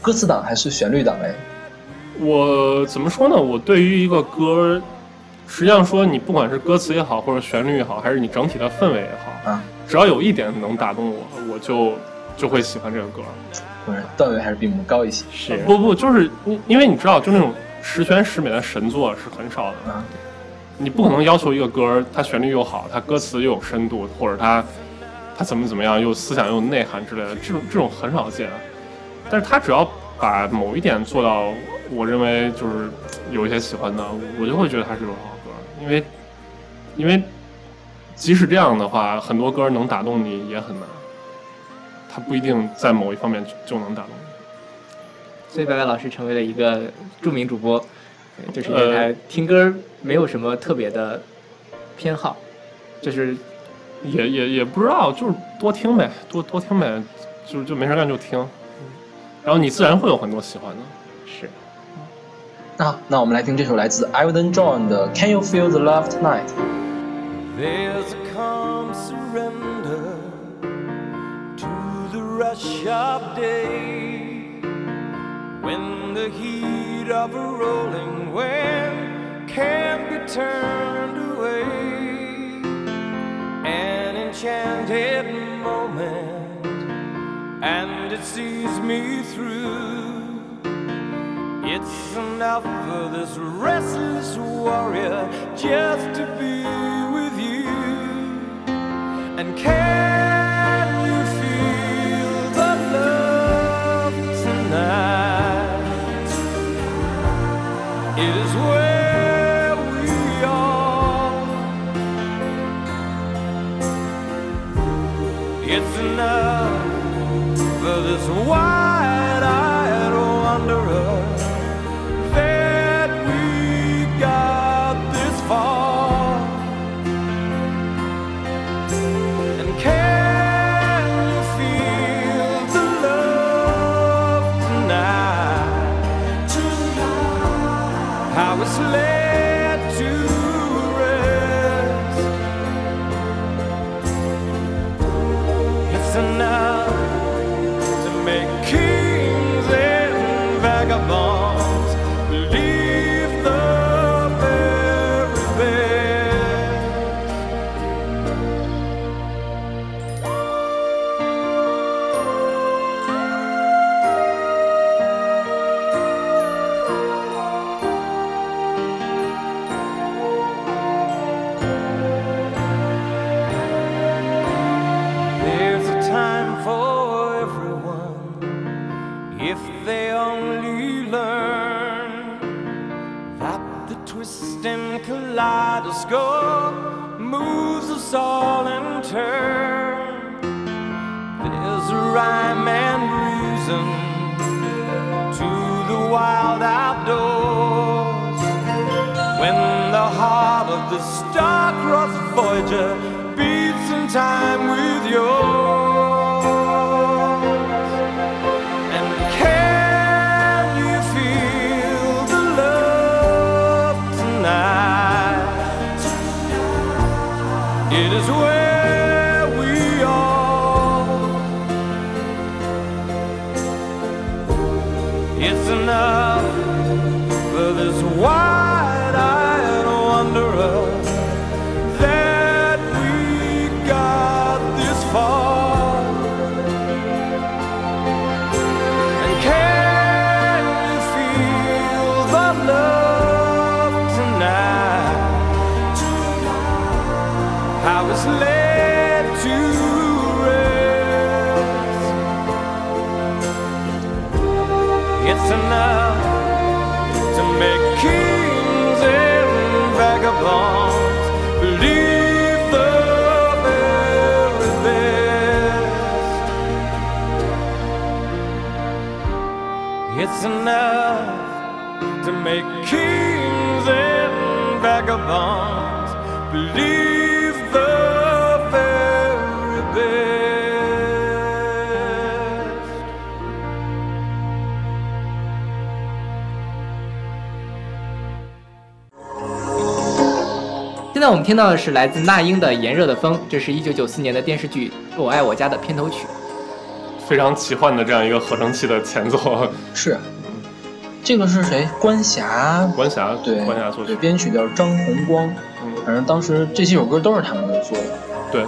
Speaker 2: 歌词党还是旋律党哎？
Speaker 3: 我怎么说呢？我对于一个歌，实际上说你不管是歌词也好，或者旋律也好，还是你整体的氛围也好，
Speaker 2: 啊，
Speaker 3: 只要有一点能打动我，我就就会喜欢这个歌。
Speaker 2: 果然段位还是比我们高一些。
Speaker 1: 是
Speaker 3: 不不，就是因因为你知道，就那种十全十美的神作是很少的。
Speaker 2: 啊，
Speaker 3: 你不可能要求一个歌，它旋律又好，它歌词又有深度，或者它它怎么怎么样，又思想又有内涵之类的，这种这种很少见。但是他只要把某一点做到，我认为就是有一些喜欢的，我就会觉得他是一首好歌。因为因为即使这样的话，很多歌能打动你也很难，他不一定在某一方面就就能打动你。
Speaker 1: 所以白白老师成为了一个著名主播，就是因为他听歌没有什么特别的偏好，就是
Speaker 3: 也也也不知道，就是多听呗，多多听呗，就就没事干就听，然后你自然会有很多喜欢的。
Speaker 1: 是
Speaker 2: 那好那我们来听这首来自 Ivan John 的《Can You Feel the Love Tonight》。
Speaker 6: There's a calm surrender to the rush of day when the heat of a rolling wind can be turned away. An enchanted moment, and it sees me through. It's enough for this restless warrior just to be with you. And can Voyager beats in time with yours. Vagabonds believe the very best.
Speaker 1: 现在我们听到的是来自那英的《炎热的风》，这是一九九四年的电视剧《我爱我家》的片头曲。
Speaker 3: 非常奇幻的这样一个合成器的前奏，
Speaker 2: 是，这个是谁？关霞，
Speaker 3: 关霞
Speaker 2: 对，
Speaker 3: 关霞作曲
Speaker 2: 对，，编曲叫张红光。
Speaker 3: 嗯，
Speaker 2: 反正当时这几首歌都是他们做的。
Speaker 3: 对，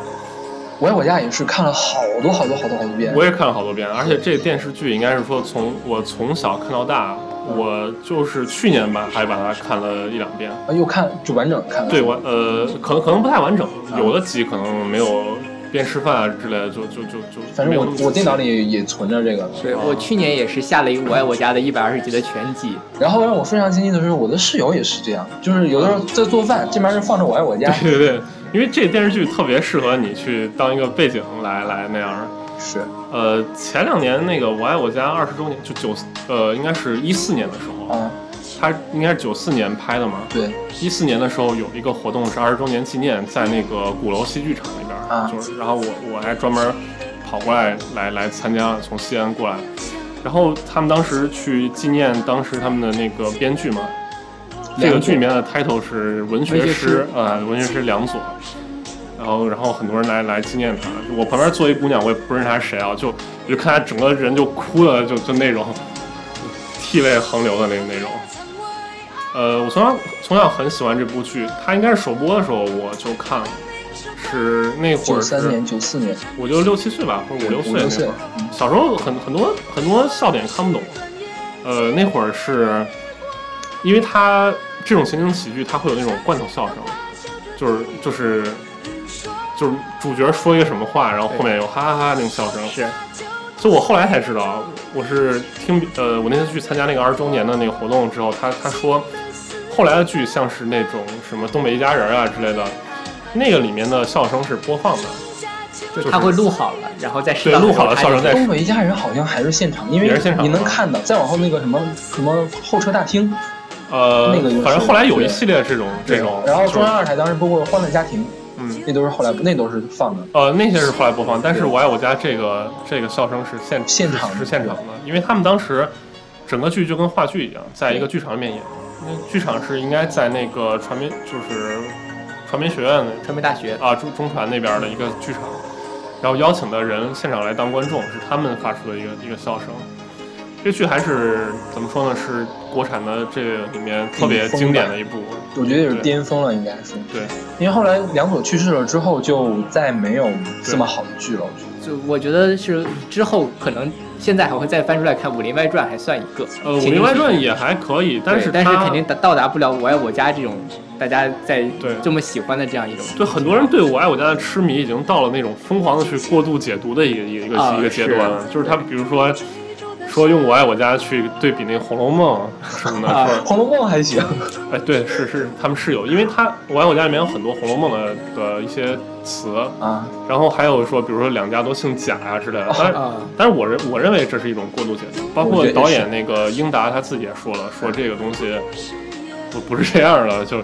Speaker 2: 我爱我家也是看了好多好多好多好多遍。
Speaker 3: 我也看了好多遍，而且这电视剧应该是说从我从小看到大，我就是去年吧还把它看了一两遍。
Speaker 2: 啊又看就完整看了。
Speaker 3: 对，完呃，可能可能不太完整，有的集可能没有边吃饭啊之类的，就就就就
Speaker 2: 反正我我电脑里也存着这个。
Speaker 1: 对我去年也是下了一个《我爱我家》的一百二十集的全集，
Speaker 2: 然后让我非常惊喜的是，我的室友也是这样，就是有的时候在做饭，这边是放着《我爱我家》，
Speaker 3: 对对对，因为这电视剧特别适合你去当一个背景来来那样。
Speaker 2: 是。
Speaker 3: 呃，前两年那个《我爱我家》二十周年，就九呃，应该是一四年的时候，
Speaker 2: 啊，
Speaker 3: 它应该是九四年拍的嘛。
Speaker 2: 对，
Speaker 3: 一四年的时候有一个活动是二十周年纪念，在那个鼓楼戏剧场里边，
Speaker 2: 啊
Speaker 3: 就是然后我我还专门跑过来来来参加，从西安过来，然后他们当时去纪念当时他们的那个编剧嘛，这个剧里面的 title 是文学师
Speaker 1: 师，
Speaker 3: 呃，文学师梁左。然后，然后很多人来来纪念他。我旁边坐一姑娘，我也不认识她是谁啊，就就看她整个人就哭的，就就那种 [LAUGHS] 涕泪横流的那那种。呃，我从小从小很喜欢这部剧，它应该是首播的时候我就看了，是那会儿
Speaker 2: 九三年、九四年，
Speaker 3: 我就六七岁吧，或者五六岁那会儿。小时候很很多很多笑点看不懂，呃，那会儿是因为它这种情景喜剧，它会有那种罐头笑声，就是就是就是主角说一个什么话，然后后面有哈哈哈那种笑声。
Speaker 1: 是 [LAUGHS]
Speaker 3: 就我后来才知道，我是听呃，我那次去参加那个二十周年的那个活动之后，他他说，后来的剧像是那种什么东北一家人啊之类的，那个里面的笑声是播放的，就是
Speaker 1: 他会录好了，然后在适
Speaker 3: 对录好了笑声再
Speaker 2: 东北一家人好像还是现场，因为
Speaker 3: 也是现场
Speaker 2: 你能看到，再往后那个什么什么候车大厅，
Speaker 3: 呃
Speaker 2: 那个，
Speaker 3: 反正后来有一系列这种这种，
Speaker 2: 然后中央二台当时播过《欢乐家庭》，
Speaker 3: 嗯。
Speaker 2: 那都是后来那都是放的。
Speaker 3: 呃，那些是后来播放，但是《我爱我家》这个这个笑声是现
Speaker 2: 现场
Speaker 3: 是是现场的，因为他们当时整个剧就跟话剧一样，在一个剧场里面演。那剧场是应该在那个传媒，就是传媒学院
Speaker 1: 传媒大学
Speaker 3: 啊中中传那边的一个剧场，然后邀请的人现场来当观众，是他们发出的一个一个笑声。这剧还是怎么说呢？是国产的这个里面特别经典的一部。
Speaker 2: 我觉得也是巅峰了，应该是。
Speaker 3: 对，
Speaker 2: 因为后来梁左去世了之后，就再没有这么好的剧了。我觉得
Speaker 1: 就我觉得是之后可能现在还会再翻出来看《武林外传》，还算一个。
Speaker 3: 呃，《武林外传》也还可以，但是
Speaker 1: 但是肯定达到达不了《我爱我家》这种大家在
Speaker 3: 对
Speaker 1: 这么喜欢的这样一种。
Speaker 3: 对很多人对我爱我家的痴迷已经到了那种疯狂的去过度解读的一个一个一个、
Speaker 1: 啊
Speaker 3: 一个阶段了，就是他比如说说用我爱我家去对比那个《红楼梦》什么的，
Speaker 2: 红楼梦》还行，
Speaker 3: 哎对是是他们是有，因为他我爱我家里面有很多《红楼梦的》的一些词，
Speaker 2: 啊，
Speaker 3: 然后还有说比如说两家都姓贾呀、之类的，但是。
Speaker 1: 啊，
Speaker 3: 但是我认我认为这是一种过度解读，包括导演那个英达他自己也说了，说这个东西不不是这样的，就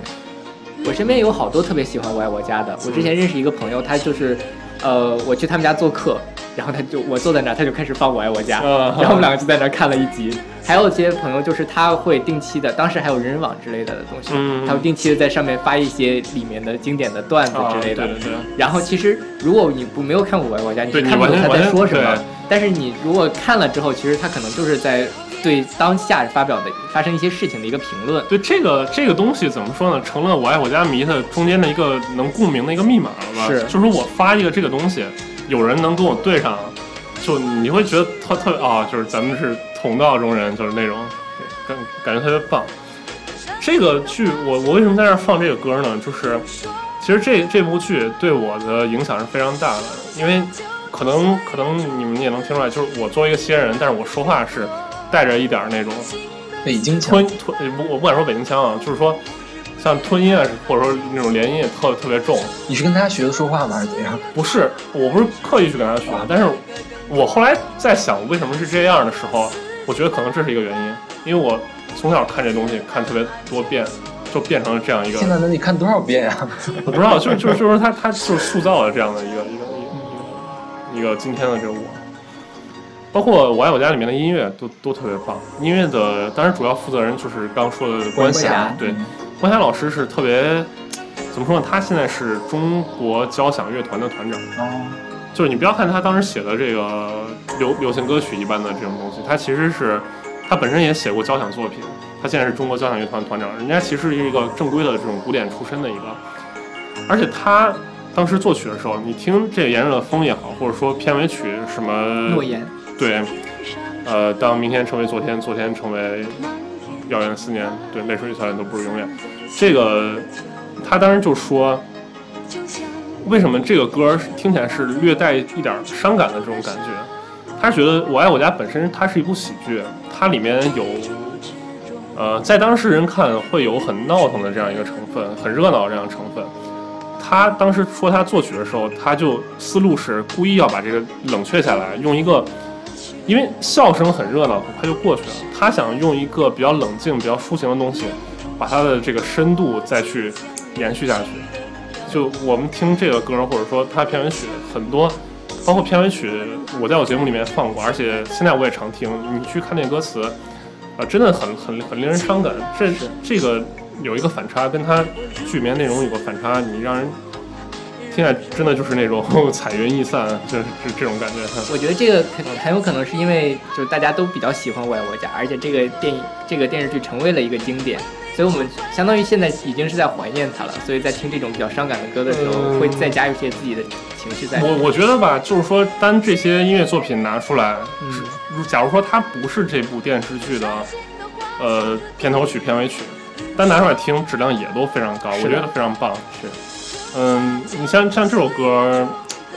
Speaker 1: 我身边有好多特别喜欢《我爱我家》的。我之前认识一个朋友，他就是，呃，我去他们家做客，然后他就我坐在那儿，他就开始放《我爱我家》，
Speaker 3: 啊
Speaker 1: 然后我们两个就在那儿看了一集。还有一些朋友就是他会定期的，当时还有人人网之类的东西，
Speaker 3: 嗯
Speaker 1: 他会定期的在上面发一些里面的经典的段子
Speaker 3: 啊
Speaker 1: 之类的。
Speaker 3: 对对对。
Speaker 1: 然后其实如果你不没有看过《我爱我家》，你是看不懂他在说什么
Speaker 3: 对。
Speaker 1: 但是你如果看了之后，其实他可能就是在对当下发表的发生一些事情的一个评论。
Speaker 3: 对这个这个东西怎么说呢？成了我爱我家迷的中间的一个能共鸣的一个密码了吧？
Speaker 1: 是
Speaker 3: 就是我发一个这个东西，有人能跟我对上，就你会觉得特特别啊，就是咱们是同道中人，就是那种对感感觉特别棒。这个剧我我为什么在这儿放这个歌呢？就是其实这这部剧对我的影响是非常大的，因为可能可能你们也能听出来，就是我作为一个西安人，但是我说话是带着一点那种。
Speaker 2: 北京腔
Speaker 3: 吞吞，呃不，我不敢说北京腔啊，就是说，像吞音啊，或者说那种连音也特特别重。
Speaker 2: 你是跟他学的说话吗？还是怎样？
Speaker 3: 不是，我不是刻意去跟他学的，但是我后来在想为什么是这样的时候，我觉得可能这是一个原因，因为我从小看这东西看特别多遍，就变成了这样一个
Speaker 2: 现，在能你看多少遍呀？[LAUGHS]
Speaker 3: 我不知道，就是就是就是他他就是塑造了这样的一个一个一个一个一个今天的这个我。包括《我爱我家》里面的音乐都都特别棒，音乐的当然主要负责人就是刚说的关
Speaker 1: 霞
Speaker 3: 霞，对，关霞老师是特别怎么说呢？他现在是中国交响乐团的团长，
Speaker 2: 哦，
Speaker 3: 就是你不要看他当时写的这个流流行歌曲一般的这种东西，他其实是他本身也写过交响作品，他现在是中国交响乐团团长，人家其实是一个正规的这种古典出身的一个，而且他当时作曲的时候，你听这个《炎热的风》也好，或者说片尾曲什么
Speaker 1: 诺言，
Speaker 3: 对，呃，当明天成为昨天，昨天成为遥远的思念，对，泪水与笑脸都不是永远。这个他当时就说，为什么这个歌听起来是略带一点伤感的这种感觉？他觉得《我爱我家》本身它是一部喜剧，它里面有。呃，在当事人看会有很闹腾的这样一个成分，很热闹的这样的成分。他当时说他作曲的时候，他就思路是故意要把这个冷却下来，用一个，因为笑声很热闹，很快就过去了。他想用一个比较冷静、比较抒情的东西，把它的这个深度再去延续下去。就我们听这个歌，或者说它片尾曲，很多，包括片尾曲，我在我节目里面放过，而且现在我也常听。你去看那歌词，啊、真的很很很令人伤感。这这个有一个反差，跟它剧里面内容有个反差，你让人听起来真的就是那种 [LAUGHS] 彩云易散，就是这这种感觉。
Speaker 1: 我觉得这个很很有可能是因为就是大家都比较喜欢《我爱我家》，而且这个电影这个电视剧成为了一个经典，所以我们相当于现在已经是在怀念它了。所以在听这种比较伤感的歌的时候，
Speaker 3: 嗯
Speaker 1: 会再加入一些自己的情绪在里面。
Speaker 3: 我我觉得吧，就是说，单这些音乐作品拿出来，假如说它不是这部电视剧的呃片头曲、片尾曲，单拿出来听，质量也都非常高，我觉得非常棒。
Speaker 1: 是，
Speaker 3: 嗯，你像像这首歌，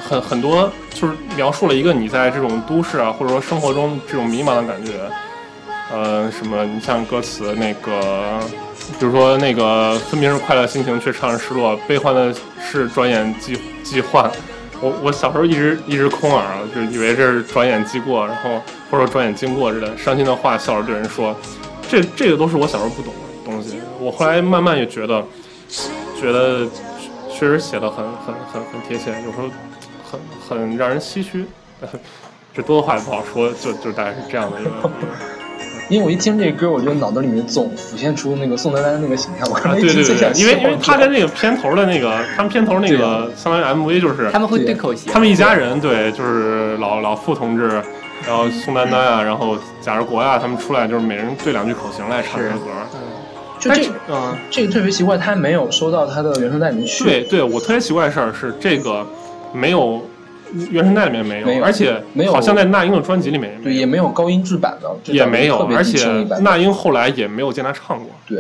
Speaker 3: 很很多就是描述了一个你在这种都市啊，或者说生活中这种迷茫的感觉。呃，什么？你像歌词那个，比如说那个分明是快乐心情，却唱着失落；悲欢的是转眼即即幻。我我小时候一直一直空耳啊，就以为这是转眼即过，然后或者转眼经过之类的伤心的话，笑着对人说，这这个都是我小时候不懂的东西。我后来慢慢也觉得，觉得确实写的很很很很贴切，有时候很很让人唏嘘。[LAUGHS] 这多的话也不好说，就就大概是这样的一个。[LAUGHS]
Speaker 7: 因为我一听这歌，我觉得脑子里面总浮现出那个宋丹丹那个形象，我
Speaker 3: 啊，
Speaker 7: 刚才一
Speaker 3: 对对对，
Speaker 7: 直最想
Speaker 3: 因为因为
Speaker 7: 笑
Speaker 3: 他跟那个片头的那个，他们片头那个相当于 MV 就是
Speaker 1: 他们会对口型，
Speaker 3: 他们一家人，对，就是老老傅同志，然后宋丹丹啊，然后贾志国啊，他们出来就是每人对两句口型来唱这首歌。
Speaker 7: 就这个
Speaker 3: 嗯，
Speaker 7: 这个特别奇怪，他没有收到他的原声带里面去。
Speaker 3: 对对，我特别奇怪的事儿是这个没有原声带里面没有，
Speaker 7: 没有
Speaker 3: 而且
Speaker 7: 没有
Speaker 3: 好像在那英的专辑里面
Speaker 7: 对，也没有高音质版的，
Speaker 3: 也没有而且那英后来也没有见他唱过，
Speaker 7: 对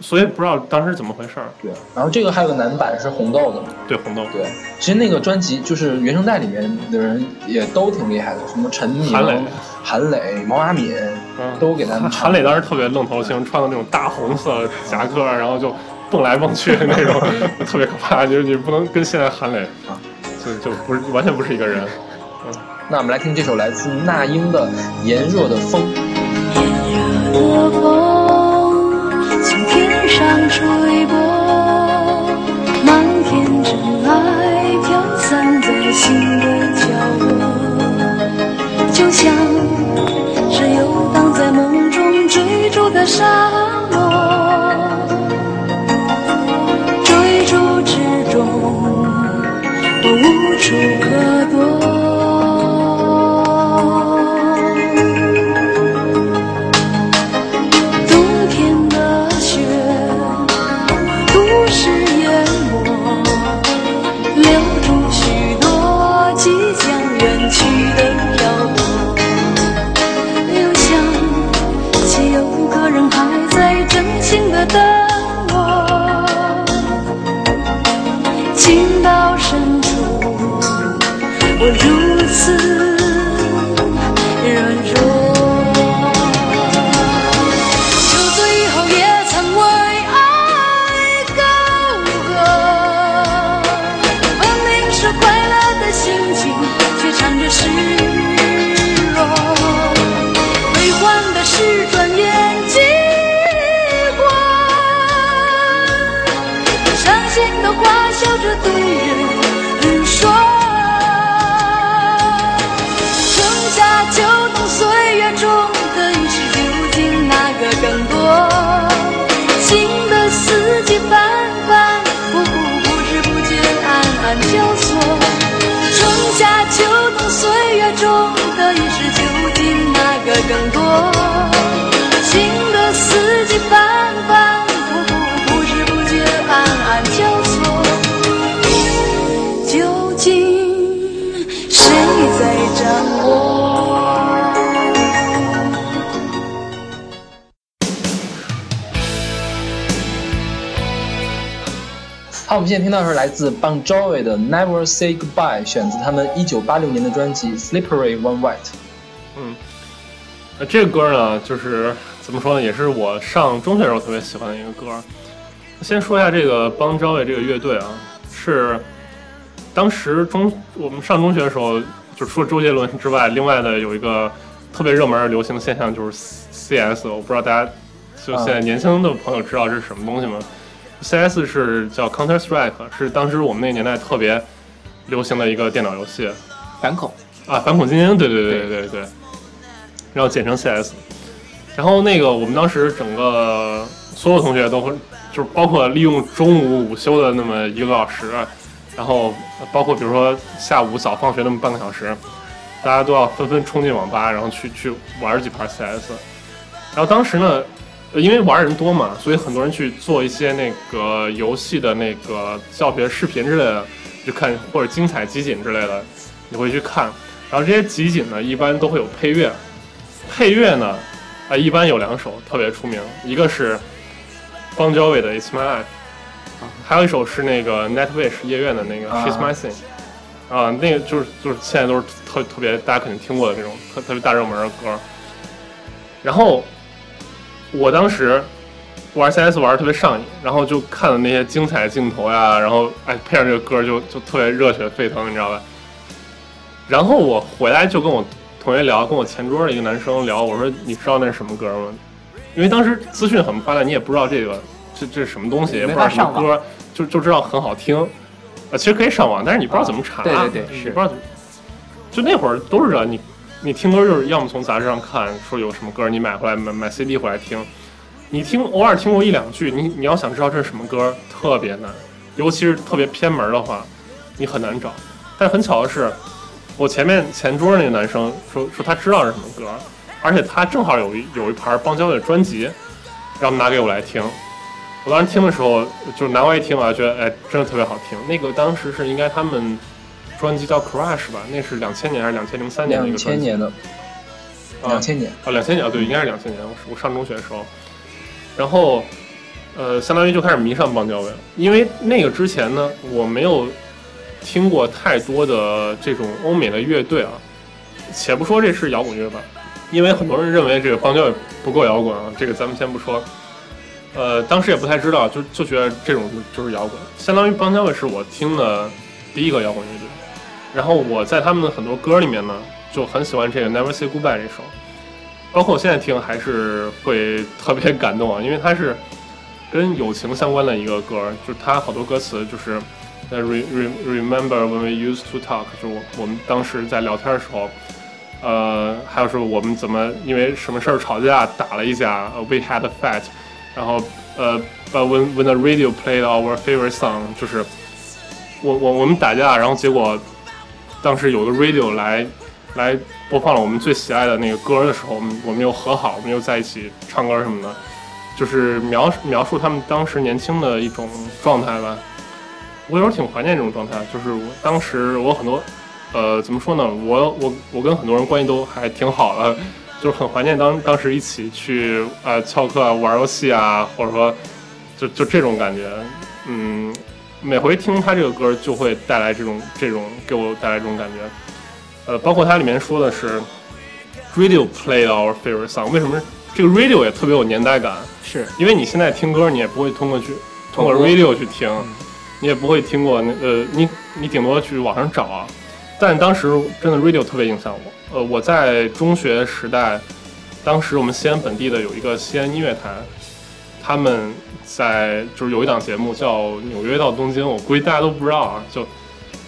Speaker 3: 所以不知道当时怎么回事儿。
Speaker 7: 对，然后这个还有个男版是红豆的嘛，
Speaker 3: 对红豆，
Speaker 7: 对，其实那个专辑就是原声带里面的人也都挺厉害的，什么陈明、
Speaker 3: 韩磊
Speaker 7: 韩磊、毛阿敏
Speaker 3: 嗯，
Speaker 7: 都给他们
Speaker 3: 韩
Speaker 7: 唱
Speaker 3: 韩磊当时特别愣头青，穿的那种大红色夹克，然后就蹦来蹦去的 [LAUGHS] 那种，特别可怕。就是你不能跟现在韩磊
Speaker 7: 啊，
Speaker 3: 就就不是完全不是一个人。
Speaker 7: 嗯那我们来听这首来自那英的《炎热的风》。长出一波。自 Bon Jovi 的《Never Say Goodbye》，选自他们1986年的专辑《Slippery When Wet》。
Speaker 3: 那这个歌呢，就是怎么说呢，也是我上中学时候特别喜欢的一个歌。先说一下这个邦 Jovi 这个乐队啊，是当时中我们上中学的时候，就除了周杰伦之外，另外的有一个特别热门的流行的现象就是 CS，我不知道大家就现在年轻的朋友知道这是什么东西吗？CS 是叫 Counter Strike，是当时我们那个年代特别流行的一个电脑游戏。
Speaker 1: 反恐，
Speaker 3: 啊，反恐精英，对对对对对对，然后简称 CS。然后那个我们当时整个所有同学都会，就是包括利用中午午休的那么一个多小时，然后包括比如说下午早放学那么半个小时，大家都要纷纷冲进网吧，然后去去玩几盘 CS。然后当时呢，呃因为玩人多嘛，所以很多人去做一些那个游戏的那个教学视频之类的，就看或者精彩集锦之类的，你会去看。然后这些集锦呢，一般都会有配乐，配乐呢，啊、一般有两首特别出名，一个是邦 Jovi 的《It's My Life》，还有一首是那个 Nightwish 夜愿的那个《She's My Thing》，啊，那个就是就是现在都是特特别大家肯定听过的那种特特别大热门的歌。然后我当时玩 CS 玩的特别上瘾，然后就看了那些精彩镜头呀，然后哎配上这个歌就就特别热血沸腾，你知道吧？然后我回来就跟我同学聊，跟我前桌的一个男生聊，我说你知道那是什么歌吗？因为当时资讯很不发达，你也不知道这个这这是什么东西，也不知道什么歌，就就知道很好听。呃，其实可以上网，但是你不知道怎么查，
Speaker 1: 对对对是
Speaker 3: 你不知道怎么。就那会儿都是这样，你你听歌就是要么从杂志上看说有什么歌，你买回来买买 CD 回来听。你听偶尔听过一两句，你你要想知道这是什么歌，特别难，尤其是特别偏门的话，你很难找。但很巧的是，我前面前桌那个男生说说他知道是什么歌，而且他正好有一有一盘邦交的专辑，然后拿给我来听。我当时听的时候，就是拿过来一听啊，觉得哎，真的特别好听。那个当时是应该他们专辑叫 Crash 吧，那是两千年还是两千零三年的一个专辑？
Speaker 2: 千年的，
Speaker 3: 啊
Speaker 2: 两千年，
Speaker 3: 啊，两千年啊，对，应该是两千年。我是我上中学的时候，然后呃，相当于就开始迷上邦交委了。因为那个之前呢，我没有听过太多的这种欧美的乐队啊。且不说这是摇滚乐吧，因为很多人认为这个邦交委不够摇滚啊，这个咱们先不说。呃，当时也不太知道，就就觉得这种就就是摇滚，相当于邦交委是我听的第一个摇滚乐队。然后我在他们的很多歌里面呢，就很喜欢这个《Never Say Goodbye》这首，包括我现在听还是会特别感动啊，因为它是跟友情相关的一个歌，就是它好多歌词就是呃，re remember when we used to talk，就是我我们当时在聊天的时候，呃，还有说我们怎么因为什么事儿吵架打了一架、，we had a fight，然后呃呃 when when the radio played our favorite song，就是我我我们打架，然后结果当时有个 radio 来来播放了我们最喜爱的那个歌的时候，我们我们又和好，我们又在一起唱歌什么的，就是描描述他们当时年轻的一种状态吧。我有时候挺怀念这种状态，就是我当时我很多，呃，怎么说呢？我我我跟很多人关系都还挺好的，[LAUGHS] 就是很怀念当当时一起去呃翘课啊、玩游戏啊，或者说就就这种感觉。嗯，每回听他这个歌就会带来这种这种给我带来这种感觉。呃，包括它里面说的是 radio played our favorite song，为什么这个 radio 也特别有年代感？
Speaker 1: 是
Speaker 3: 因为你现在听歌，你也不会通过去通过 radio 去听，你也不会听过那呃，你你顶多去网上找啊。但当时真的 radio 特别影响我。呃，我在中学时代，当时我们西安本地的有一个西安音乐台，他们在就是有一档节目叫《纽约到东京》，我估计大家都不知道啊，就。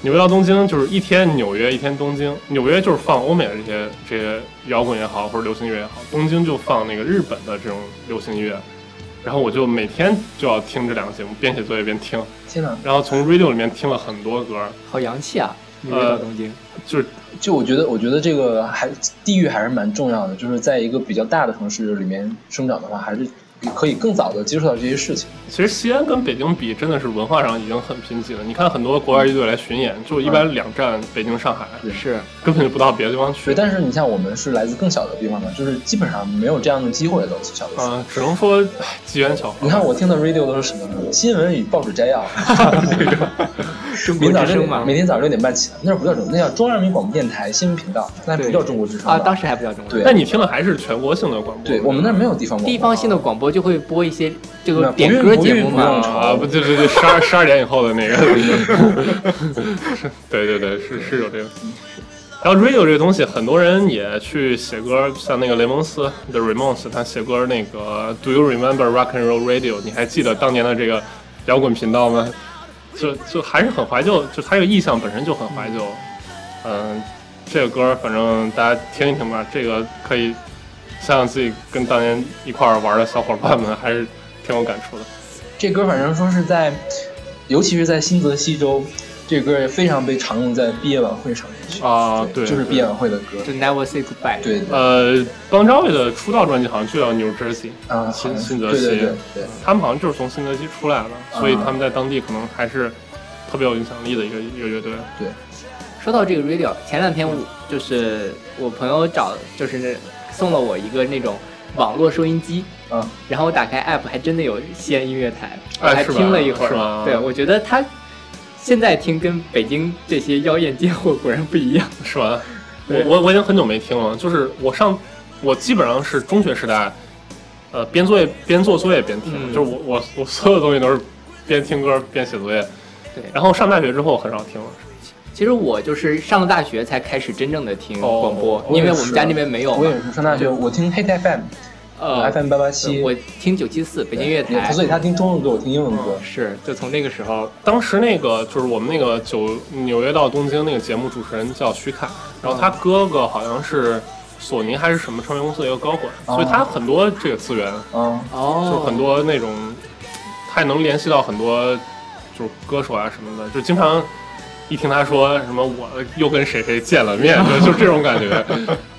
Speaker 3: 纽约到东京就是一天纽约一天东京，纽约就是放欧美的这些这些摇滚也好或者流行乐也好，东京就放那个日本的这种流行音乐，然后我就每天就要听这两个节目，边写作业边听，
Speaker 2: 天呐！
Speaker 3: 然后从 radio 里面听了很多歌，
Speaker 1: 好洋气啊！纽
Speaker 3: 呃
Speaker 1: 约到东京，
Speaker 3: 就是
Speaker 2: 就我觉得，我觉得这个还地域还是蛮重要的，就是在一个比较大的城市里面生长的话，还是可以更早的接触到这些事情。
Speaker 3: 其实西安跟北京比，真的是文化上已经很贫瘠了。你看很多国外乐队来巡演，就一般两站北京、上海，
Speaker 1: 是
Speaker 3: 根本就不到别的地方去
Speaker 2: 对，。但是你像我们是来自更小的地方的，就是基本上没有这样的机会了小的时候。
Speaker 3: 啊、只能说唉机缘巧合。
Speaker 2: 你看我听的 radio 都是什么呢？新闻与报纸摘要，[LAUGHS]
Speaker 1: 中国
Speaker 2: 明早
Speaker 1: 之声嘛
Speaker 2: 每。天早上六点半起来，那不叫中，那叫中央人民广播电台新闻频道，那不叫中国之声
Speaker 1: 啊，当时还不叫中国。
Speaker 2: 对
Speaker 3: 那你听的还是全国性的广播？
Speaker 2: 对我们那儿没有地方广播
Speaker 1: 地方性的广播就会播一些这个点歌节目嘛。
Speaker 3: 啊，不对对对，十二 [LAUGHS] 十二点以后的那个，是 [LAUGHS] 对对对，是是有这个。然后 radio 这个东西，很多人也去写歌，像那个雷蒙斯 The Ramones，他写歌那个 Do you remember rock and roll radio？你还记得当年的这个摇滚频道吗？就就还是很怀旧，就他这个意象本身就很怀旧。嗯，这个歌反正大家听一听吧，这个可以想想自己跟当年一块儿玩的小伙伴们，还是挺有感触的。
Speaker 2: 这歌反正说是在，尤其是在新泽西州，这歌也非常被常用在毕业晚会上面去
Speaker 3: 啊对
Speaker 2: 就是毕业晚会的歌。
Speaker 1: 就 Never Say Goodbye。
Speaker 2: 对对
Speaker 3: 呃，邦乔维的出道专辑好像就叫 New Jersey，
Speaker 2: 啊，
Speaker 3: 新新泽西
Speaker 2: 对对对对，
Speaker 3: 他们好像就是从新泽西出来的，所以
Speaker 2: 啊
Speaker 3: 他们在当地可能还是特别有影响力的一个一个乐队。
Speaker 1: 对说到这个 radio，前两天我就是我朋友找，就是送了我一个那种网络收音机，
Speaker 2: 嗯，
Speaker 1: 然后我打开 app 还真的有西安音乐台，我还听了一会儿。对，我觉得他现在听跟北京这些妖艳贱货果然不一样。
Speaker 3: 是吧？我我我已经很久没听了，就是我上我基本上是中学时代呃边作业边做作业边听，
Speaker 1: 嗯
Speaker 3: 就是我我我所有东西都是边听歌边写作业。
Speaker 1: 对
Speaker 3: 然后上大学之后很少听了。
Speaker 1: 其实我就是上了大学才开始真正的听
Speaker 3: 哦
Speaker 1: 广播，因为我们家那边没有。
Speaker 2: 我也是上大学，我听 Hit FM，
Speaker 1: 呃
Speaker 2: FM 八八七，
Speaker 1: 我听九七四北京乐台，
Speaker 2: 所以他听中文歌，我听英文歌。
Speaker 1: 是就从那个时候，
Speaker 3: 当时那个就是我们那个九纽约到东京那个节目主持人叫徐凯，然后他哥哥好像是索尼还是什么唱片公司的一个高管，
Speaker 2: 哦
Speaker 3: 所以他很多这个资源，
Speaker 2: 嗯，
Speaker 1: 哦，
Speaker 3: 就是很多那种，他也能联系到很多就是歌手啊什么的，就经常一听他说什么我又跟谁谁见了面，就 [LAUGHS] 就这种感觉，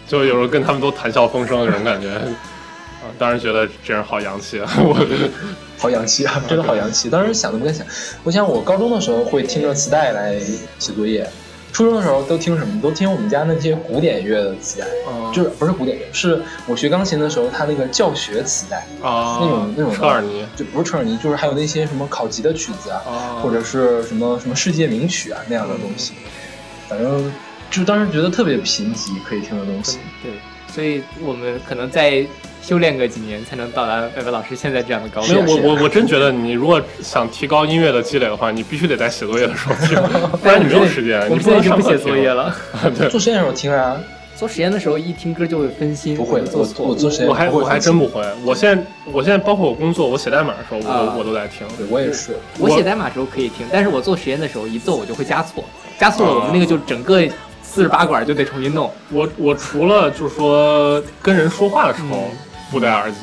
Speaker 3: 就有时候跟他们都谈笑风生那种感觉。啊，当时觉得这人好洋气啊！[LAUGHS] 我
Speaker 2: 好洋气啊，真的好洋气。当时想都不敢想，我想我高中的时候会听着磁带来写作业，初中的时候都听什么？都听我们家那些古典乐的磁带，
Speaker 3: 啊
Speaker 2: 就是不是古典乐，是我学钢琴的时候他那个教学磁带，
Speaker 3: 啊
Speaker 2: 那种那种
Speaker 3: 车尔尼
Speaker 2: 就不是车尔尼，就是还有那些什么考级的曲子啊，
Speaker 3: 啊，
Speaker 2: 或者是什么什么世界名曲啊那样的东西，反正就当时觉得特别贫瘠，可以听的东西。
Speaker 1: 对，所以我们可能再修炼个几年，才能到达白白老师现在这样的高度
Speaker 3: 没有，。我我我真觉得你如果想提高音乐的积累的话，你必须得在写作业的时候听，[LAUGHS] 不然你没有时间，
Speaker 1: 我们
Speaker 3: 你不能上课
Speaker 1: 现在已经不写作业。了。[LAUGHS]
Speaker 3: 对，
Speaker 2: 做实验的时候听啊，
Speaker 1: 做实验的时候一听歌就会分心，
Speaker 2: 不会，我
Speaker 1: 做错。
Speaker 2: 我做实验
Speaker 3: 我还我还真不会。我现在我现在包括我工作，我写代码的时候，我
Speaker 1: 啊
Speaker 3: 我都在听。
Speaker 2: 对我也是。
Speaker 1: 我写代码的时候可以听，但是我做实验的时候一做我就会加错，加错了我们那个就整个四十八管就得重新弄。
Speaker 3: 我我除了就是说跟人说话的时候
Speaker 1: 嗯
Speaker 3: 不戴耳机，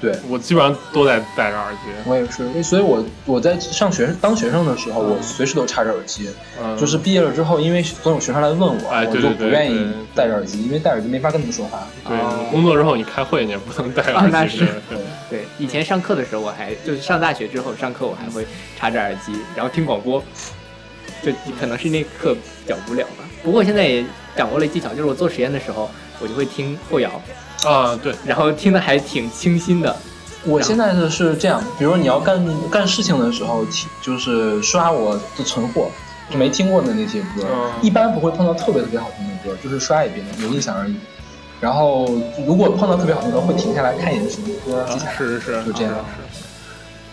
Speaker 2: 对，
Speaker 3: 我基本上都在戴着耳机。
Speaker 2: 我也是，所以我我在上学当学生的时候，我随时都插着耳机。
Speaker 3: 嗯，
Speaker 2: 就是毕业了之后，因为总有学生来问我，我就
Speaker 3: 哎对对对
Speaker 2: 不愿意戴着耳机，因为戴耳机没法跟他们说话。
Speaker 3: 对
Speaker 1: 哦
Speaker 3: 你工作之后你开会你也不能戴
Speaker 1: 啊那
Speaker 3: 耳机。
Speaker 1: 是 [LAUGHS]
Speaker 3: 对
Speaker 1: 对，以前上课的时候我还就是上大学之后上课我还会插着耳机，然后听广播，就可能是那课比较无聊吧。不过现在也掌握了技巧，就是我做实验的时候我就会听后摇，
Speaker 3: 啊，对，
Speaker 1: 然后听的还挺清新的。
Speaker 2: 我现在的是这样，比如你要干干事情的时候，听就是刷我的存货，就没听过的那些歌，
Speaker 3: 嗯
Speaker 2: 一般不会碰到特别特别好听的歌，就是刷一遍有印象而已。然后如果碰到特别好听的歌，会停下来看一眼是什么歌，
Speaker 3: 是是是，
Speaker 2: 就这样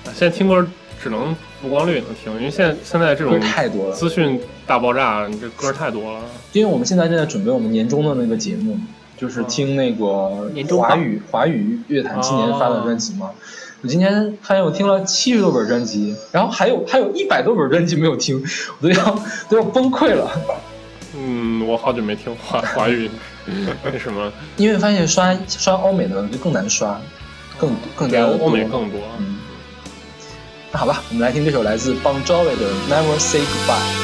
Speaker 3: 是是现在听歌只能不光率能听，因为现在现在这
Speaker 2: 歌
Speaker 3: 种
Speaker 2: 太多了，
Speaker 3: 资讯大爆炸，你这歌太多了。
Speaker 2: 因为我们现在正在准备我们年终的那个节目，就是听那个华语华语乐坛今年发的专辑嘛。我今天发现我听了七十多本专辑，然后还有还有一百多本专辑没有听，我都要都要崩溃了。
Speaker 3: 嗯，我好久没听华华语，为什么，[LAUGHS]
Speaker 2: 因为发现刷刷欧美的就更难刷，更更加的
Speaker 3: 欧美更多。
Speaker 2: 嗯。那好吧，我们来听这首来自 Bon Jovi 的《Never Say Goodbye》。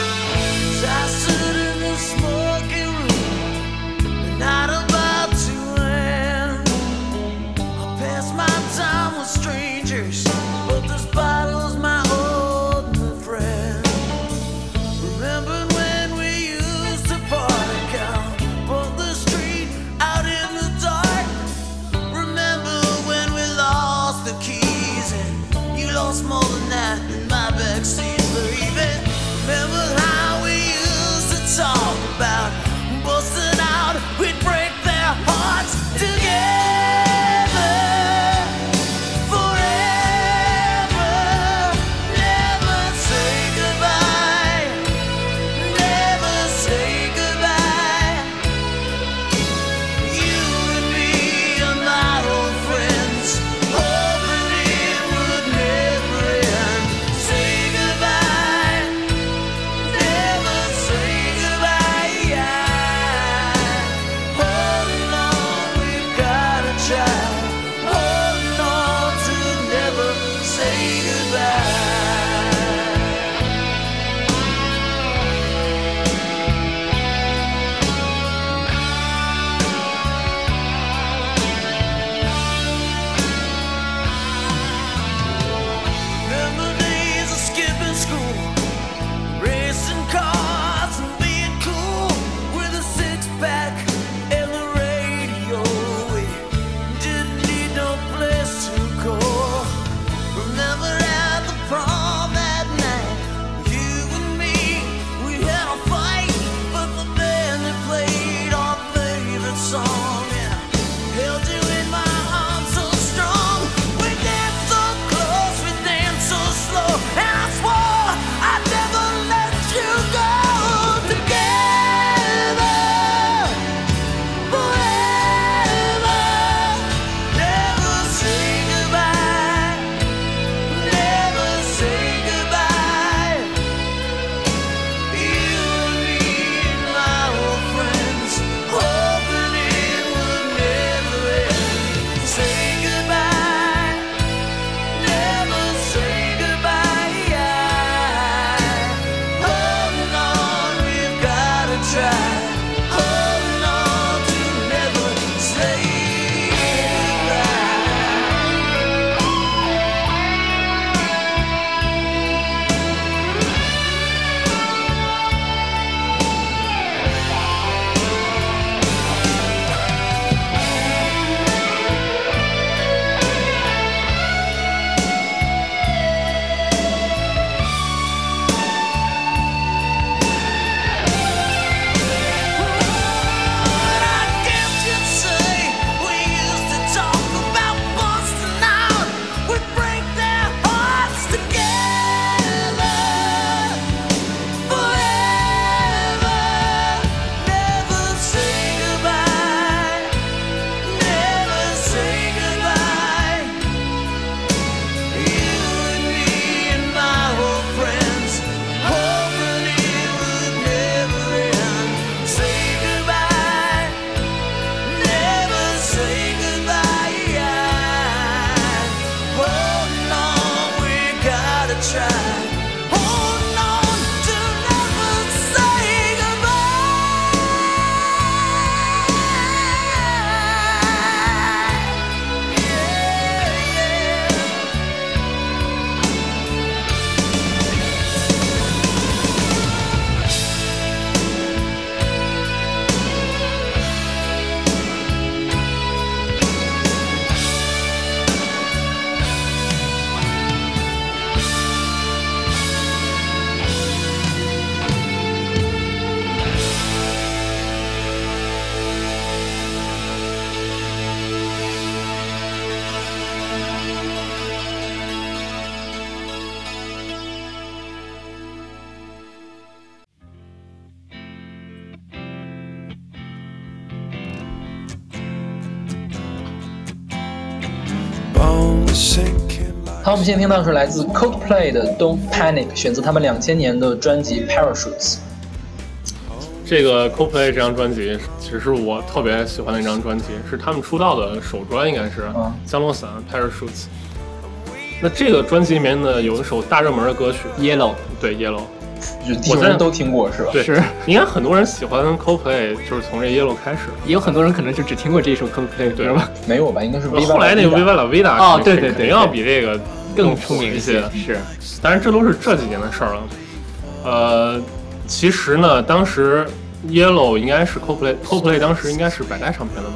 Speaker 2: 好，我们现在听到的是来自 Coldplay 的 Don't Panic，选自他们两千年的专辑 Parachutes。
Speaker 3: 这个 Coldplay 这张专辑，其实是我特别喜欢的一张专辑，是他们出道的首专，应该是
Speaker 2: 嗯《
Speaker 3: 降落伞》（Parachutes）。那这个专辑里面呢，有一首大热门的歌曲
Speaker 1: ，Yellow
Speaker 3: 对《Yellow》。
Speaker 2: 就地球人都听过是吧？
Speaker 3: 对，
Speaker 1: 是
Speaker 3: 应该很多人喜欢 Coldplay，就是从这 Yellow 开始。
Speaker 1: 也有很多人可能就只听过这一首 Coldplay，
Speaker 3: 对
Speaker 1: 是吧？
Speaker 2: 没有吧？应该是
Speaker 3: 后来那个 Viva La Vida
Speaker 1: 哦对对对
Speaker 3: 肯定要比这个
Speaker 1: 更出名一些，是
Speaker 3: 当然这都是这几年的事儿了。呃，其实呢，当时 Yellow 应该是 Coldplay Coldplay 当时应该是百代唱片的吧？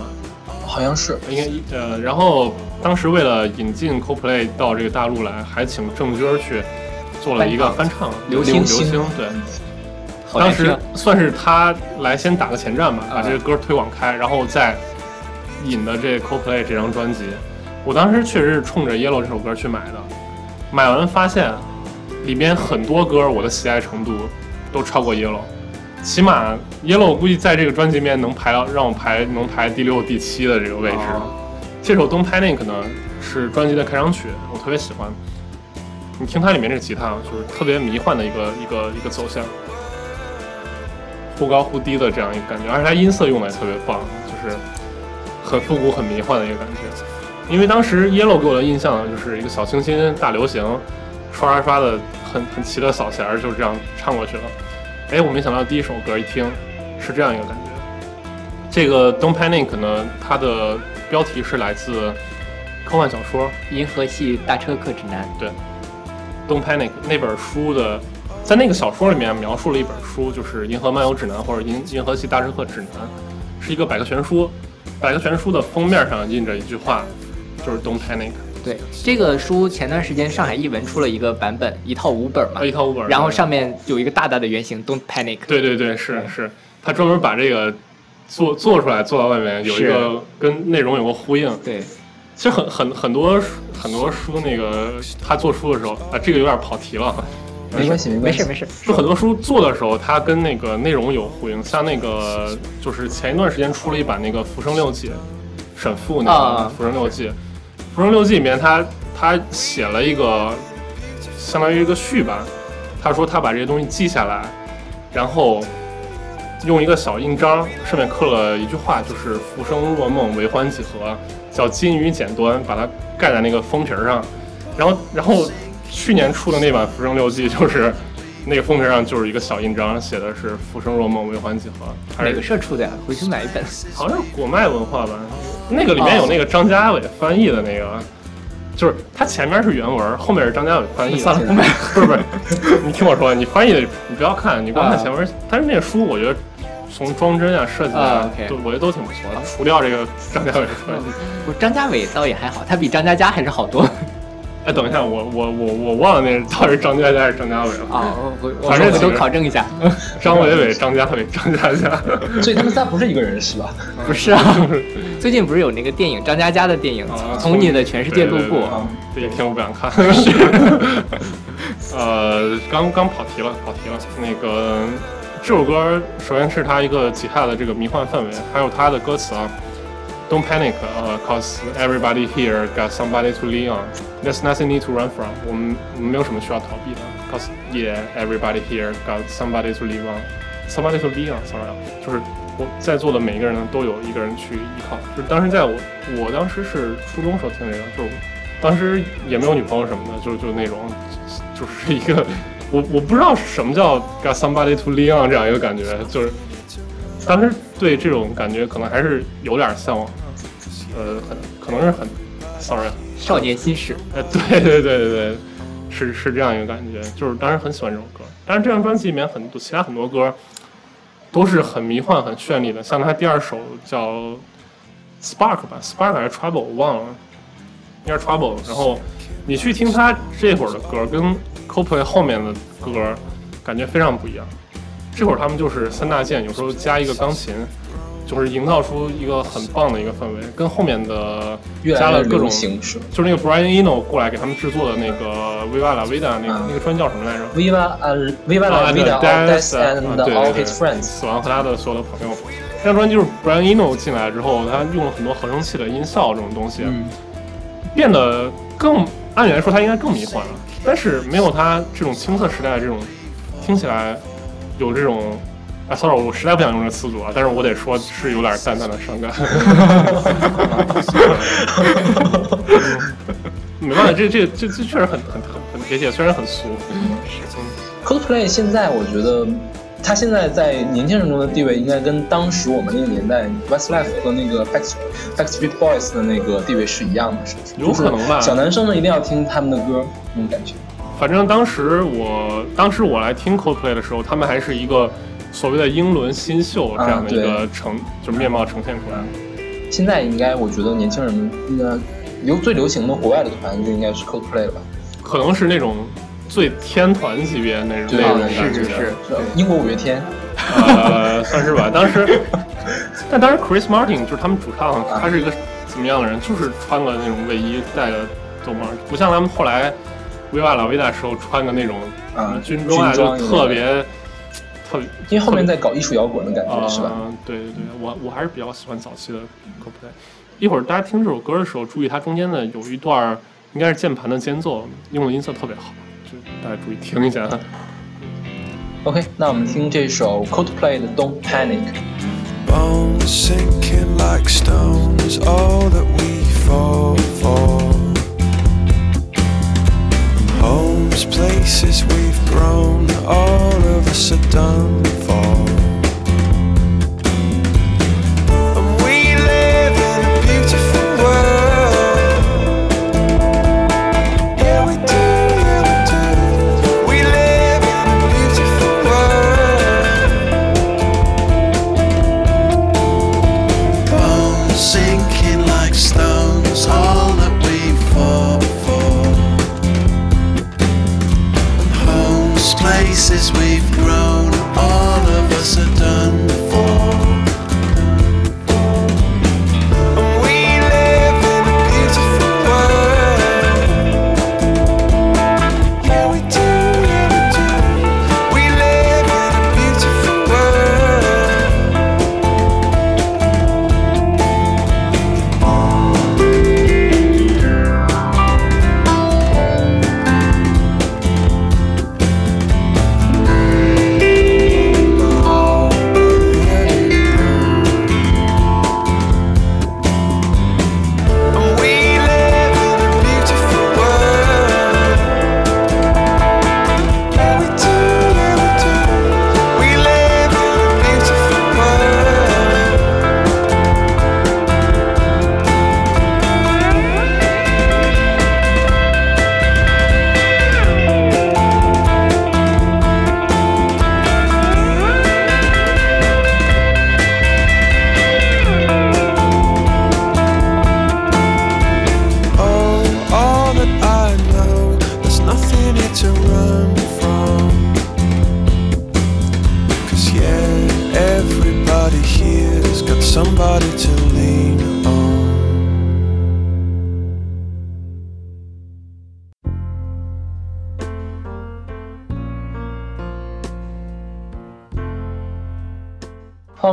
Speaker 2: 好像是
Speaker 3: 应该呃，然后当时为了引进 Coldplay 到这个大陆来，还请郑钧去做了一个翻唱
Speaker 1: 流
Speaker 3: 星
Speaker 1: 星
Speaker 3: 流星对。当时。算是他来先打个前站吧，把
Speaker 1: 啊
Speaker 3: 这个歌推广开，然后再引的这 Coldplay 这张专辑。我当时确实是冲着 Yellow 这首歌去买的，买完发现里边很多歌我的喜爱程度都超过 Yellow，起码 Yellow 我估计在这个专辑里面能排到让我排能排第六、第七的这个位置。
Speaker 1: 哦
Speaker 3: 这首《Don't Panic》呢是专辑的开场曲，我特别喜欢。你听它里面这个吉他，就是特别迷幻的一个一个一个走向。忽高忽低的这样一个感觉，而且它音色用的也特别棒，就是很复古、很迷幻的一个感觉。因为当时 Yellow 给我的印象就是一个小清新大流行，刷刷刷的很很齐的扫弦儿，就这样唱过去了。哎，我没想到第一首歌一听是这样一个感觉。这个 Don't Panic 呢，它的标题是来自科幻小说
Speaker 1: 银河系大车客指南，
Speaker 3: Don't Panic 那本书的，在那个小说里面描述了一本书，就是《银河漫游指南》或者《银银河系大车客指南》，是一个百科全书。百科全书的封面上印着一句话，就是 Don't Panic，
Speaker 1: 对这个书前段时间上海译文出了一个版本，一套五本嘛
Speaker 3: 啊，，一套五本。
Speaker 1: 然后上面有一个大大的圆形 “Don't Panic”。
Speaker 3: 对对对，是是，他专门把这个做做出来，做到外面有一个跟内容有个呼应。
Speaker 1: 对，
Speaker 3: 其实很很很多书很多书那个他做书的时候啊，这个有点跑题了。
Speaker 2: 没关系，没关系，
Speaker 1: 没事。没事。
Speaker 3: 就很多书做的时候，它跟那个内容有呼应，像那个就是前一段时间出了一版那个《浮生六记》，沈复那个
Speaker 1: 啊《
Speaker 3: 浮生六记》，《浮生六记》里面他他写了一个相当于一个序吧，他说他把这些东西记下来，然后用一个小印章，上面刻了一句话，就是“浮生若梦，为欢几何”，叫金鱼剪端，把它盖在那个封皮儿上，然后然后去年出的那版《浮生六记》就是。那个封皮上就是一个小印章，写的是“浮生若梦，为欢几何”，
Speaker 1: 哪个社出的呀？回去买一本。
Speaker 3: 好像是果麦文化吧，那个里面有那个张家伟翻译的那个，就是它前面是原文，后面是张家伟翻译的。
Speaker 1: 算了，不买。
Speaker 3: 不是不是，你听我说，你翻译的你不要看，你光看
Speaker 1: 啊
Speaker 3: 前文。但是那个书我觉得从装帧啊、设计
Speaker 1: 啊
Speaker 3: 都我觉得都挺不错的，除掉这个张家伟翻译。[LAUGHS]
Speaker 1: 不，张家伟倒也还好，他比张嘉佳还是好多。
Speaker 3: 哎，等一下，我我我我忘了那到底是张嘉佳还是张家伟了。
Speaker 1: 啊，我我
Speaker 3: 反正
Speaker 1: 我回头考证一下。[LAUGHS]
Speaker 3: 张伟伟、张家伟、张嘉佳。[LAUGHS]
Speaker 2: 所以他们仨不是一个人是吧？
Speaker 1: 不是啊，最近不是有那个电影张嘉佳的电影
Speaker 3: 啊《
Speaker 1: 从你的全世界路过》
Speaker 3: 啊这一天我不想看。呃，刚刚跑题了，跑题了。那个这首歌，首先是它一个吉他的这个迷幻氛围，还有它的歌词啊。Don't panic, uh, cause everybody here got somebody to lean on. There's nothing need to run from. 我们没有什么需要逃避的。Cause yeah, everybody here got somebody to lean on. Somebody to lean on, sorry，就是我在座的每一个人呢，都有一个人去依靠。就是当时在我我当时是初中时候听这个，就是当时也没有女朋友什么的，就就那种，就是一个我我不知道什么叫 got somebody to lean on 这样一个感觉，就是当时对这种感觉可能还是有点向往，呃，很可能是很，sorry，
Speaker 1: 少年心事。
Speaker 3: 呃，对对对对对，是是这样一个感觉，就是当时很喜欢这首歌。但是这张专辑里面很多其他很多歌都是很迷幻、很绚丽的，像他第二首叫 Spark 吧，Spark 还是 Trouble 我忘了，应该是 Trouble。然后你去听他这会儿的歌，跟 Coldplay 后面的歌感觉非常不一样。这会儿他们就是三大件，有时候加一个钢琴，就是营造出一个很棒的一个氛围，跟后面的加了各种
Speaker 2: 形式
Speaker 3: 就是那个 Brian Eno 过来给他们制作的那个 Viva La Vida 那个、
Speaker 2: 嗯
Speaker 3: 那个专辑叫什么来着
Speaker 2: ？Viva 呃 Viva
Speaker 3: 啊
Speaker 2: la vida, all
Speaker 3: Death
Speaker 2: death and
Speaker 3: 啊对
Speaker 2: his friends。
Speaker 3: 死亡和他的所有的朋友。这张专辑就是 Brian Eno 进来之后，他用了很多合成器的音效这种东西，
Speaker 2: 嗯，
Speaker 3: 变得更按理来说他应该更迷幻了，但是没有他这种青涩时代的这种听起来有这种。哎，sorry，我实在不想用这个词组啊，但是我得说是有点淡淡的伤感。[LAUGHS] 没办法，这这这这确实很很很很贴切，虽然很俗。
Speaker 2: cosplay 现在我觉得，他现在在年轻人中的地位，应该跟当时我们那个年代 Westlife 和那个 Back Backstreet Boys 的那个地位是一样的，是不是？
Speaker 3: 有可能吧
Speaker 2: 小男生们一定要听他们的歌，那种感觉。
Speaker 3: 反正当时我当时我来听 Coldplay 的时候，他们还是一个所谓的英伦新秀这样的一个呈，就是面貌呈现出来。
Speaker 2: 现在应该，我觉得年轻人们应该流最流行的国外的团就应该是 Coldplay 了吧？
Speaker 3: 可能是那种最天团级别那种
Speaker 2: 对
Speaker 3: 那种
Speaker 2: 对
Speaker 3: 感觉
Speaker 1: 是是是，
Speaker 2: 英国五月天，
Speaker 3: 呃，算是吧。[LAUGHS] 当时，但当时 Chris Martin 就是他们主唱，
Speaker 2: 啊
Speaker 3: 他是一个怎么样的人？就是穿个那种卫衣，戴个兜帽，不像他们后来 Viva La Vida 时候穿个那种
Speaker 2: 啊
Speaker 3: 军装啊，就特别特别。
Speaker 2: 因为后面在搞艺术摇滚的感觉，
Speaker 3: 啊、
Speaker 2: 是吧？
Speaker 3: 对对对，我我还是比较喜欢早期的 Coldplay。一会儿大家听这首歌的时候，注意它中间的有一段应该是键盘的间奏，用的音色特别好，就大家注意听一下。
Speaker 2: OK，那我们听这首 Coldplay 的 Don't Panic。
Speaker 8: Bones sinking like stones, all that we fall for. Homes, places we've grown, all of us are done for.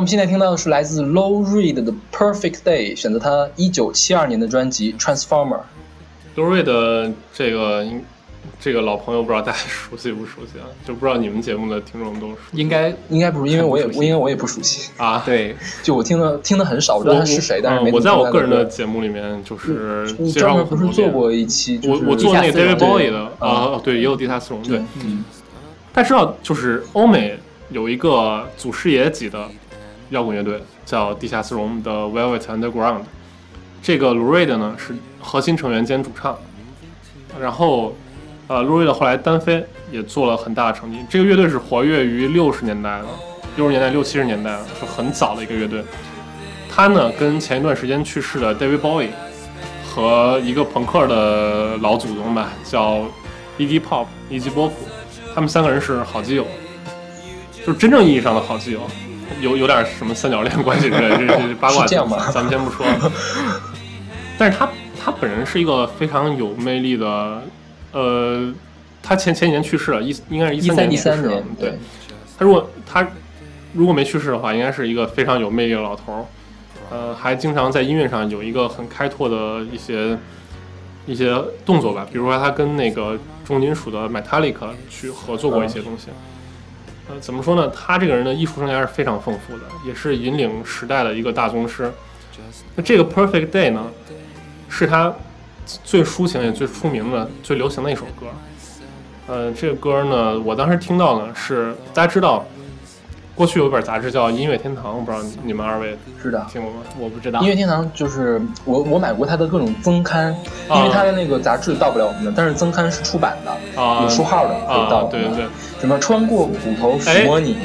Speaker 2: 们现在听到的是来自 Low Reed 的 Perfect Day，选择他一九七二年的专辑 Transformer。
Speaker 3: Low Reed 的这个这个老朋友，不知道大家熟悉不熟悉啊？[LAUGHS] 就不知道你们节目的听众都熟
Speaker 1: 应该
Speaker 2: 应该不是，因为我也
Speaker 1: 很不熟悉
Speaker 2: 因为我也不熟悉，
Speaker 3: 啊？[LAUGHS]
Speaker 1: 对，
Speaker 2: 就我听的听的很少，我知道他是谁，但是没
Speaker 3: 嗯我在我个人的
Speaker 2: 的
Speaker 3: 节目里面就是
Speaker 2: 你
Speaker 3: 介绍
Speaker 2: 专门不是
Speaker 3: 过很多遍。
Speaker 2: 做过一期，就是
Speaker 3: 我我做那个 David Bowie 的啊，对，也有地下丝绒，对
Speaker 2: 对。，嗯
Speaker 3: 大家知道，就是欧美有一个祖师爷级的摇滚乐队，叫地下丝绒的 Velvet Underground。这个卢瑞的呢是核心成员兼主唱，然后呃，卢瑞的后来单飞，也做了很大的成绩。这个乐队是活跃于六十年代的，六十年代、六七十年代，是很早的一个乐队。他呢跟前一段时间去世的 David Bowie 和一个朋克的老祖宗吧，叫 Iggy Pop 伊基波普，他们三个人是好基友，就是真正意义上的好基友，有有点什么三角恋关系之类 [LAUGHS] 的，这这八卦
Speaker 2: 这样吗
Speaker 3: 咱们先不说。[LAUGHS] 但是他他本人是一个非常有魅力的，呃，他前前几年去世了，一应该是一三年
Speaker 2: 一
Speaker 3: 去世的
Speaker 2: 三年，
Speaker 3: 对
Speaker 2: 对。
Speaker 3: 他如果他如果没去世的话，应该是一个非常有魅力的老头儿，呃，还经常在音乐上有一个很开拓的一些一些动作吧，比如说他跟那个重金属的 Metallica 去合作过一些东西。怎么说呢？他这个人的艺术生涯是非常丰富的，也是引领时代的一个大宗师。那这个 Perfect Day 呢，是他最抒情也最出名的、最流行的一首歌。呃，这个歌呢，我当时听到呢是大家知道，过去有一本杂志叫《音乐天堂》，我不知道你们二位
Speaker 2: 是的。
Speaker 3: 听过吗？
Speaker 1: 我不知道
Speaker 2: 音。乐天堂就是我我买过它的各种增刊，
Speaker 3: 啊
Speaker 2: 因为它的那个杂志到不了我们的，但是增刊是出版的，
Speaker 3: 啊
Speaker 2: 有书号的，可以到。
Speaker 3: 对对对，
Speaker 2: 什么穿过骨头抚摸你，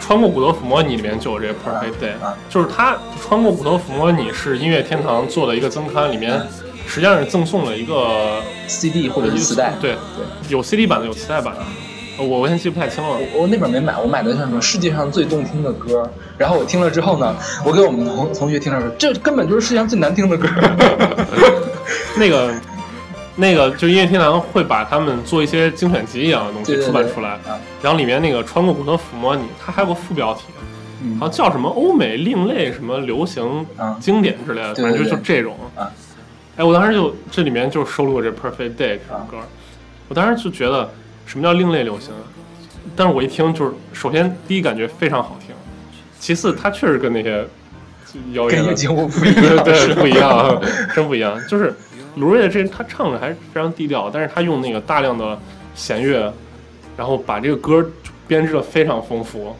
Speaker 3: 穿过骨头抚摸你里面就有这个 Perfect Day，、
Speaker 2: 啊
Speaker 3: 就是它穿过骨头抚摸你是音乐天堂做的一个增刊，里面实际上是赠送了一个
Speaker 2: CD 或者是磁带。
Speaker 3: 对，
Speaker 2: 对，
Speaker 3: 有 CD 版的，有磁带版的，呃我我现在记不太清了。
Speaker 2: 我我那本没买，我买的是什么世界上最动听的歌。然后我听了之后呢，我给我们同同学听了说，这根本就是世界上最难听的歌。[LAUGHS]
Speaker 3: 那个那个就音乐天堂会把他们做一些精选集一样的东西出版出来，
Speaker 2: 啊
Speaker 3: 然后里面那个穿过骨头抚摸你，它还有个副标题，
Speaker 2: 嗯
Speaker 3: 好像叫什么欧美另类什么流行
Speaker 2: 啊
Speaker 3: 经典之类的，
Speaker 2: 对
Speaker 3: 反正就就这种。
Speaker 2: 啊
Speaker 3: 哎，我当时就这里面就收录了这 Perfect Day 这首
Speaker 2: 啊
Speaker 3: 歌，我当时就觉得什么叫另类流行？但是我一听就是，首先第一感觉非常好听，其次它确实跟那些谣言
Speaker 2: 跟夜景我不一
Speaker 3: 对
Speaker 2: 样，
Speaker 3: 对不一样，真不一样。就是卢瑞的这他唱的还是非常低调，但是他用那个大量的弦乐，然后把这个歌编织的非常丰富，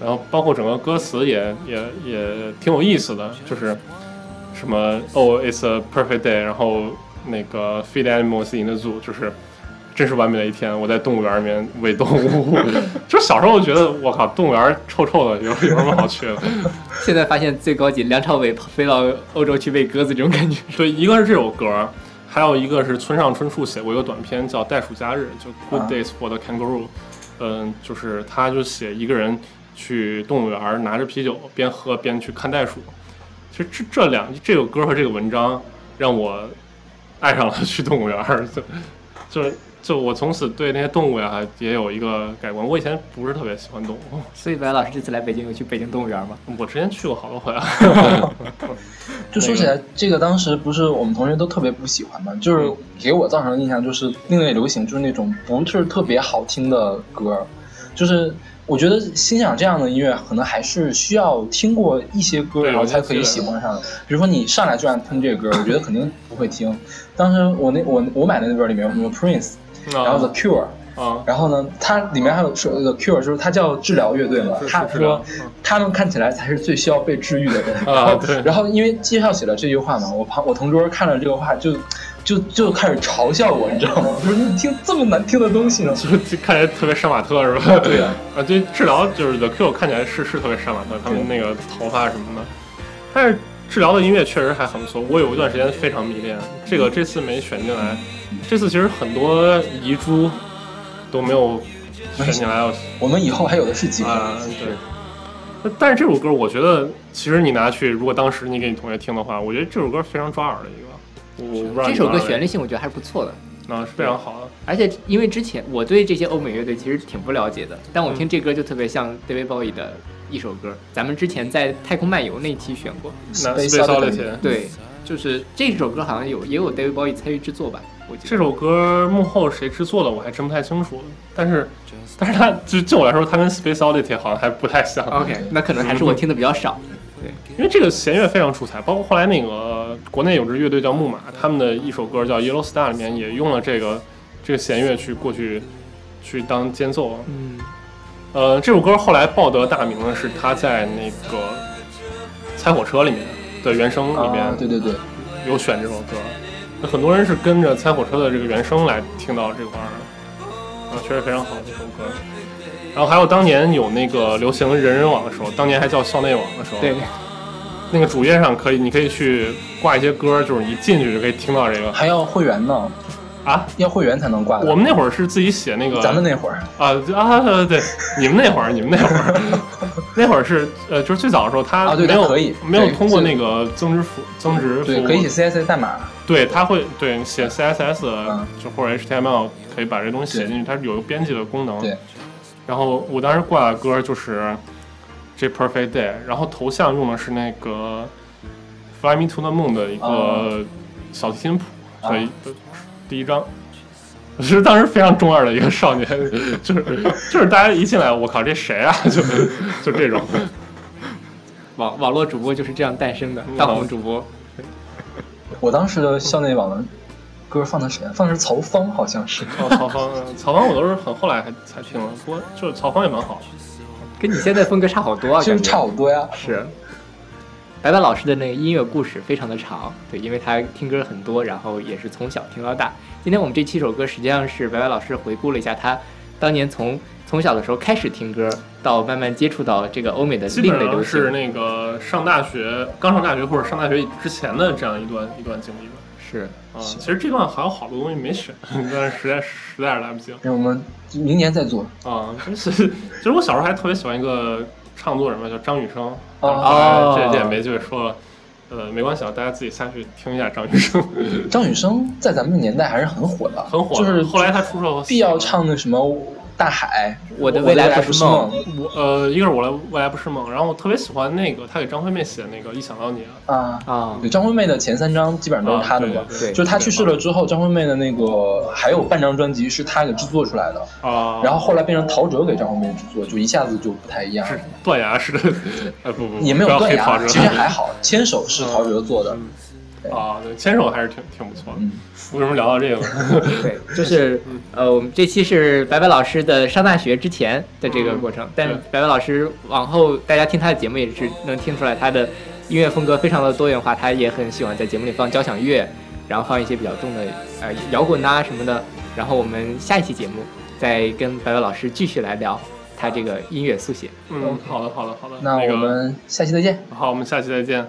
Speaker 3: 然后包括整个歌词也也也挺有意思的，就是什么 Oh it's a perfect day，然后那个 feed animals in the zoo，就是。真是完美的一天，我在动物园里面喂动物。[LAUGHS] 就小时候觉得，我靠，动物园臭臭的，有有什么好去的？[LAUGHS]
Speaker 1: 现在发现最高级，梁朝伟飞到欧洲去喂鸽子这种感觉。
Speaker 3: 对，一个是这首歌，还有一个是村上春树写过一个短篇叫《袋鼠假日》，就 Good
Speaker 2: 啊
Speaker 3: Days for the Kangaroo。嗯，就是他就写一个人去动物园拿着啤酒边喝边去看袋鼠。其实这这两这首歌和这个文章让我爱上了去动物园，就就是就我从此对那些动物呀也有一个改观。我以前不是特别喜欢动物，[LAUGHS]
Speaker 1: 所以白老师这次来北京有去北京动物园吗？
Speaker 3: 我之前去过好多回啊。[LAUGHS]
Speaker 2: 就说起来，这个当时不是我们同学都特别不喜欢嘛，就是给我造成的印象就是另类流行，就是那种不是特别好听的歌，就是我觉得欣赏这样的音乐，可能还是需要听过一些歌，然后才可以喜欢上的。比如说你上来就让听这个歌，我觉得肯定不会听。当时我那我我买的那本里面有什么 Prince，然后 The Cure。
Speaker 3: 啊，
Speaker 2: 然后呢，它里面还有说 The Cure，就是它叫治疗乐队嘛他说他们看起来才是最需要被治愈的人。[LAUGHS]
Speaker 3: 啊
Speaker 2: 然后
Speaker 3: 对
Speaker 2: 然后因为介绍写了这句话嘛，我旁我同桌看了这个话就就就开始嘲笑我，你知道吗？[LAUGHS] 就是你听这么难听的东西呢。[LAUGHS]
Speaker 3: 就是看起来特别杀马特是吧？
Speaker 2: 对呀
Speaker 3: 啊，对，治疗就是 The Cure 看起来是是特别杀马特，他们那个头发什么的，但是治疗的音乐确实还很不错。我有一段时间非常迷恋这个，这次没选进来，这次其实很多遗珠都没有选进来
Speaker 2: 我们以后还有的是机会。
Speaker 3: 啊，对。但是这首歌，我觉得其实你拿去，如果当时你给你同学听的话，我觉得这首歌非常抓耳的一个。我我不知道
Speaker 1: 这首歌旋
Speaker 3: 律
Speaker 1: 律性我觉得还是不错的，
Speaker 3: 啊是非常好的。
Speaker 1: 而且因为之前我对这些欧美乐队其实挺不了解的，但我听这歌就特别像 David Bowie 的一首歌，咱们之前在《太空漫游》那期选过。
Speaker 3: 那
Speaker 2: Space
Speaker 3: Space
Speaker 2: Oddity
Speaker 3: Oddity
Speaker 1: 对，就是这首歌好像有也有 David Bowie 参与制作吧，我记得。
Speaker 3: 这首歌幕后谁制作的我还真不太清楚，但是，但是它就就我来说，它跟 Space Oddity 好像还不太像。
Speaker 1: OK，[LAUGHS] 那可能还是我听的比较少。
Speaker 3: 对因为这个弦乐非常出彩，包括后来那个国内有支乐队叫木马，他们的一首歌叫《Yellow Star》里面也用了这个这个弦乐去过去去当间奏。
Speaker 1: 嗯，
Speaker 3: 呃，这首歌后来报得大名的是他在那个《猜火车》里面的原声里面
Speaker 2: 啊，对对对，
Speaker 3: 有选这首歌，那很多人是跟着《猜火车》的这个原声来听到这块儿的，啊，确实非常好的一首歌。然后还有当年有那个流行人人网的时候，当年还叫校内网的时候，
Speaker 1: 对，[LAUGHS]
Speaker 3: 那个主页上可以，你可以去挂一些歌，就是你一进去就可以听到这个。
Speaker 2: 还要会员呢，
Speaker 3: 啊。
Speaker 2: 要会员才能挂。
Speaker 3: 我们那会儿是自己写那个，
Speaker 2: 咱们那会儿。
Speaker 3: 啊啊对对，你们那会儿，你们那会儿，[LAUGHS] 那会儿是呃，就是最早的时候，他没有、
Speaker 2: 它可以
Speaker 3: 没有通过那个增值服增值服务，
Speaker 2: 对可以写 CSS 代码，
Speaker 3: 对，他会对写 CSS
Speaker 2: 嗯。
Speaker 3: 就或者 HTML 可以把这东西写进去，它是有一个编辑的功能。
Speaker 2: 对。
Speaker 3: 然后我当时挂的歌就是这 Perfect Day，然后头像用的是那个 Fly Me to the Moon 的一个
Speaker 2: 哦。
Speaker 3: 小提琴谱，所以第一章。其实当时非常中二的一个少年，[LAUGHS] 就是就是大家一进来，我靠，这谁啊？[LAUGHS] 就就这种，[LAUGHS]
Speaker 1: 网网络主播就是这样诞生的，
Speaker 3: 嗯
Speaker 1: 当红主播。
Speaker 2: 我当时的校内网的歌放的谁啊？放的是曹芳，好像是。
Speaker 3: 哦，曹芳，曹芳我都是很后来才才听了，不过就是曹芳也蛮好的。
Speaker 1: 跟你现在风格差好多啊，
Speaker 2: 其实差好多呀。
Speaker 1: 是。白白老师的那个音乐故事非常的长，对，因为他听歌很多，然后也是从小听到大。今天我们这七首歌实际上是白白老师回顾了一下他当年从从小的时候开始听歌，到慢慢接触到这个欧美的
Speaker 3: 基
Speaker 1: 另类流
Speaker 3: 本上是。那个上大学，刚上大学或者上大学之前的这样一段一段经历吧。
Speaker 1: 是，
Speaker 3: 啊，其实这段还有好多东西没选，[LAUGHS] 但是实在实在是来不及了。
Speaker 2: 那我们明年再做。
Speaker 3: 啊，真是，其实我小时候还特别喜欢一个唱作人嘛，叫张雨生。
Speaker 2: 哦
Speaker 3: 后来这这也没机会说了，呃，没关系啊，大家自己下去听一下张雨生，
Speaker 2: 张雨生在咱们的年代还是很火的，
Speaker 3: 很火。
Speaker 2: 就是
Speaker 3: 后来他出售
Speaker 2: 必要唱的什么大海，
Speaker 1: 我的
Speaker 2: 未
Speaker 1: 未来不是
Speaker 2: 梦
Speaker 1: 梦
Speaker 3: 我呃，一个是我的未来不是梦，然后我特别喜欢那个他给张惠妹写的那个一想到你啊，
Speaker 2: 啊。
Speaker 1: 啊，
Speaker 2: 对，张惠妹的前三张基本上都是他的嘛，
Speaker 3: 啊对
Speaker 1: 对
Speaker 2: 就是他去世了之后，张惠妹的那个还有半张专辑是他给制作出来的，
Speaker 3: 啊，
Speaker 2: 然后后来变成陶喆给张惠妹制作，就一下子就不太一样，
Speaker 3: 是断崖式的，[LAUGHS] 哎不不不，
Speaker 2: 也没有断崖，其实还好，牵手是陶喆做的，
Speaker 3: 啊，对，牵手还是挺挺不错的。
Speaker 2: 嗯
Speaker 3: 为什么聊到这个？[LAUGHS]
Speaker 1: 对，就是呃，我们这期是白白老师的上大学之前的这个过程，但白白老师往后大家听他的节目也是能听出来他的音乐风格非常的多元化，他也很喜欢在节目里放交响乐，然后放一些比较重的呃摇滚啊什么的。然后我们下一期节目再跟白白老师继续来聊他这个音乐速写。
Speaker 3: 嗯，好的，好的，好的。
Speaker 2: 那我们下期再见。
Speaker 3: 好，我们下期再见。